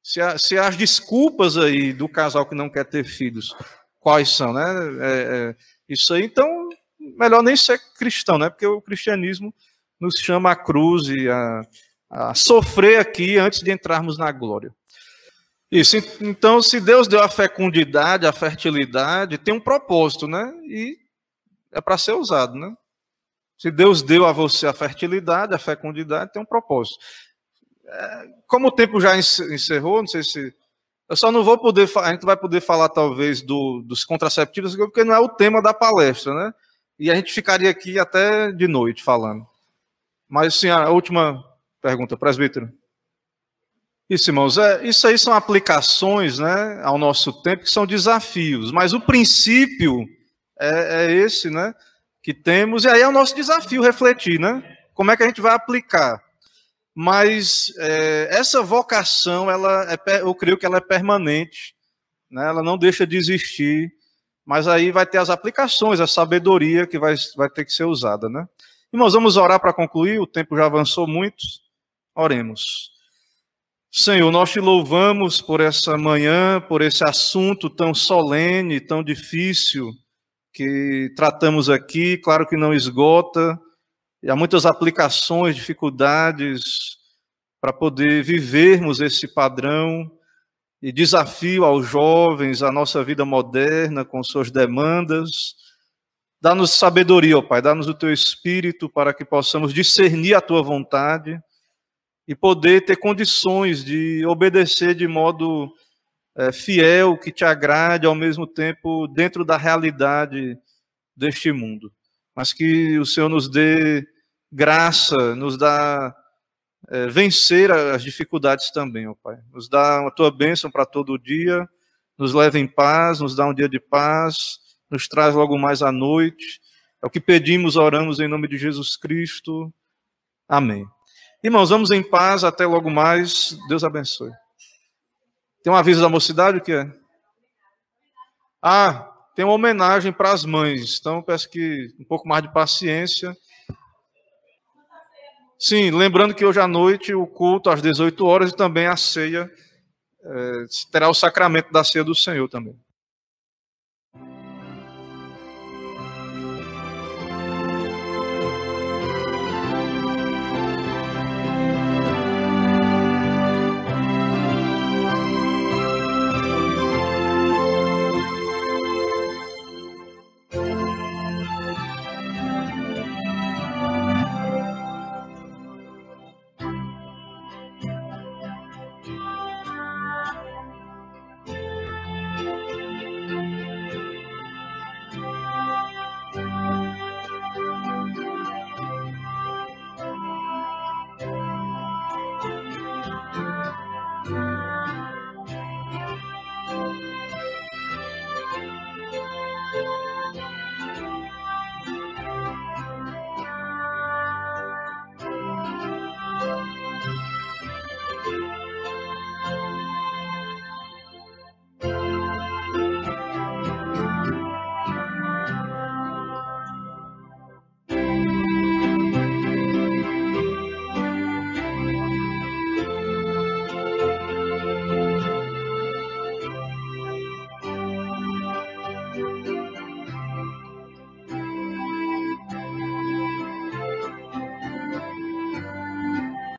Se, a, se as desculpas aí do casal que não quer ter filhos, quais são, né? É, é, isso aí, então, melhor nem ser cristão, né? Porque o cristianismo nos chama a cruz e a, a sofrer aqui antes de entrarmos na glória. Isso, então, se Deus deu a fecundidade, a fertilidade, tem um propósito, né? E é para ser usado, né? Se Deus deu a você a fertilidade, a fecundidade, tem um propósito. Como o tempo já encerrou, não sei se. Eu só não vou poder. A gente vai poder falar, talvez, do, dos contraceptivos, porque não é o tema da palestra, né? E a gente ficaria aqui até de noite falando. Mas, sim, a última pergunta, presbítero. Isso, irmãos, é, isso aí são aplicações né, ao nosso tempo, que são desafios, mas o princípio é, é, esse, né? Que temos, e aí é o nosso desafio refletir, né? Como é que a gente vai aplicar? Mas é, essa vocação, ela é, eu creio que ela é permanente, né? ela não deixa de existir, mas aí vai ter as aplicações, a sabedoria que vai, vai ter que ser usada, né? Irmãos, vamos orar para concluir, o tempo já avançou muito. Oremos. Senhor, nós te louvamos por essa manhã, por esse assunto tão solene, tão difícil que tratamos aqui. Claro que não esgota, e há muitas aplicações, dificuldades para poder vivermos esse padrão e desafio aos jovens, a nossa vida moderna com suas demandas. Dá-nos sabedoria, ó Pai, dá-nos o teu espírito para que possamos discernir a tua vontade e poder ter condições de obedecer de modo é, fiel, que te agrade, ao mesmo tempo dentro da realidade deste mundo. Mas que o Senhor nos dê graça, nos dá é, vencer as dificuldades também, ó Pai. Nos dá a tua bênção para todo dia, nos leva em paz, nos dá um dia de paz, nos traz logo mais à noite. É o que pedimos, oramos em nome de Jesus Cristo. Amém. Irmãos, vamos em paz, até logo mais. Deus abençoe. Tem um aviso da mocidade, o que é? Ah, tem uma homenagem para as mães. Então, peço que um pouco mais de paciência. Sim, lembrando que hoje à noite o culto às 18 horas e também a ceia, é, terá o sacramento da ceia do Senhor também.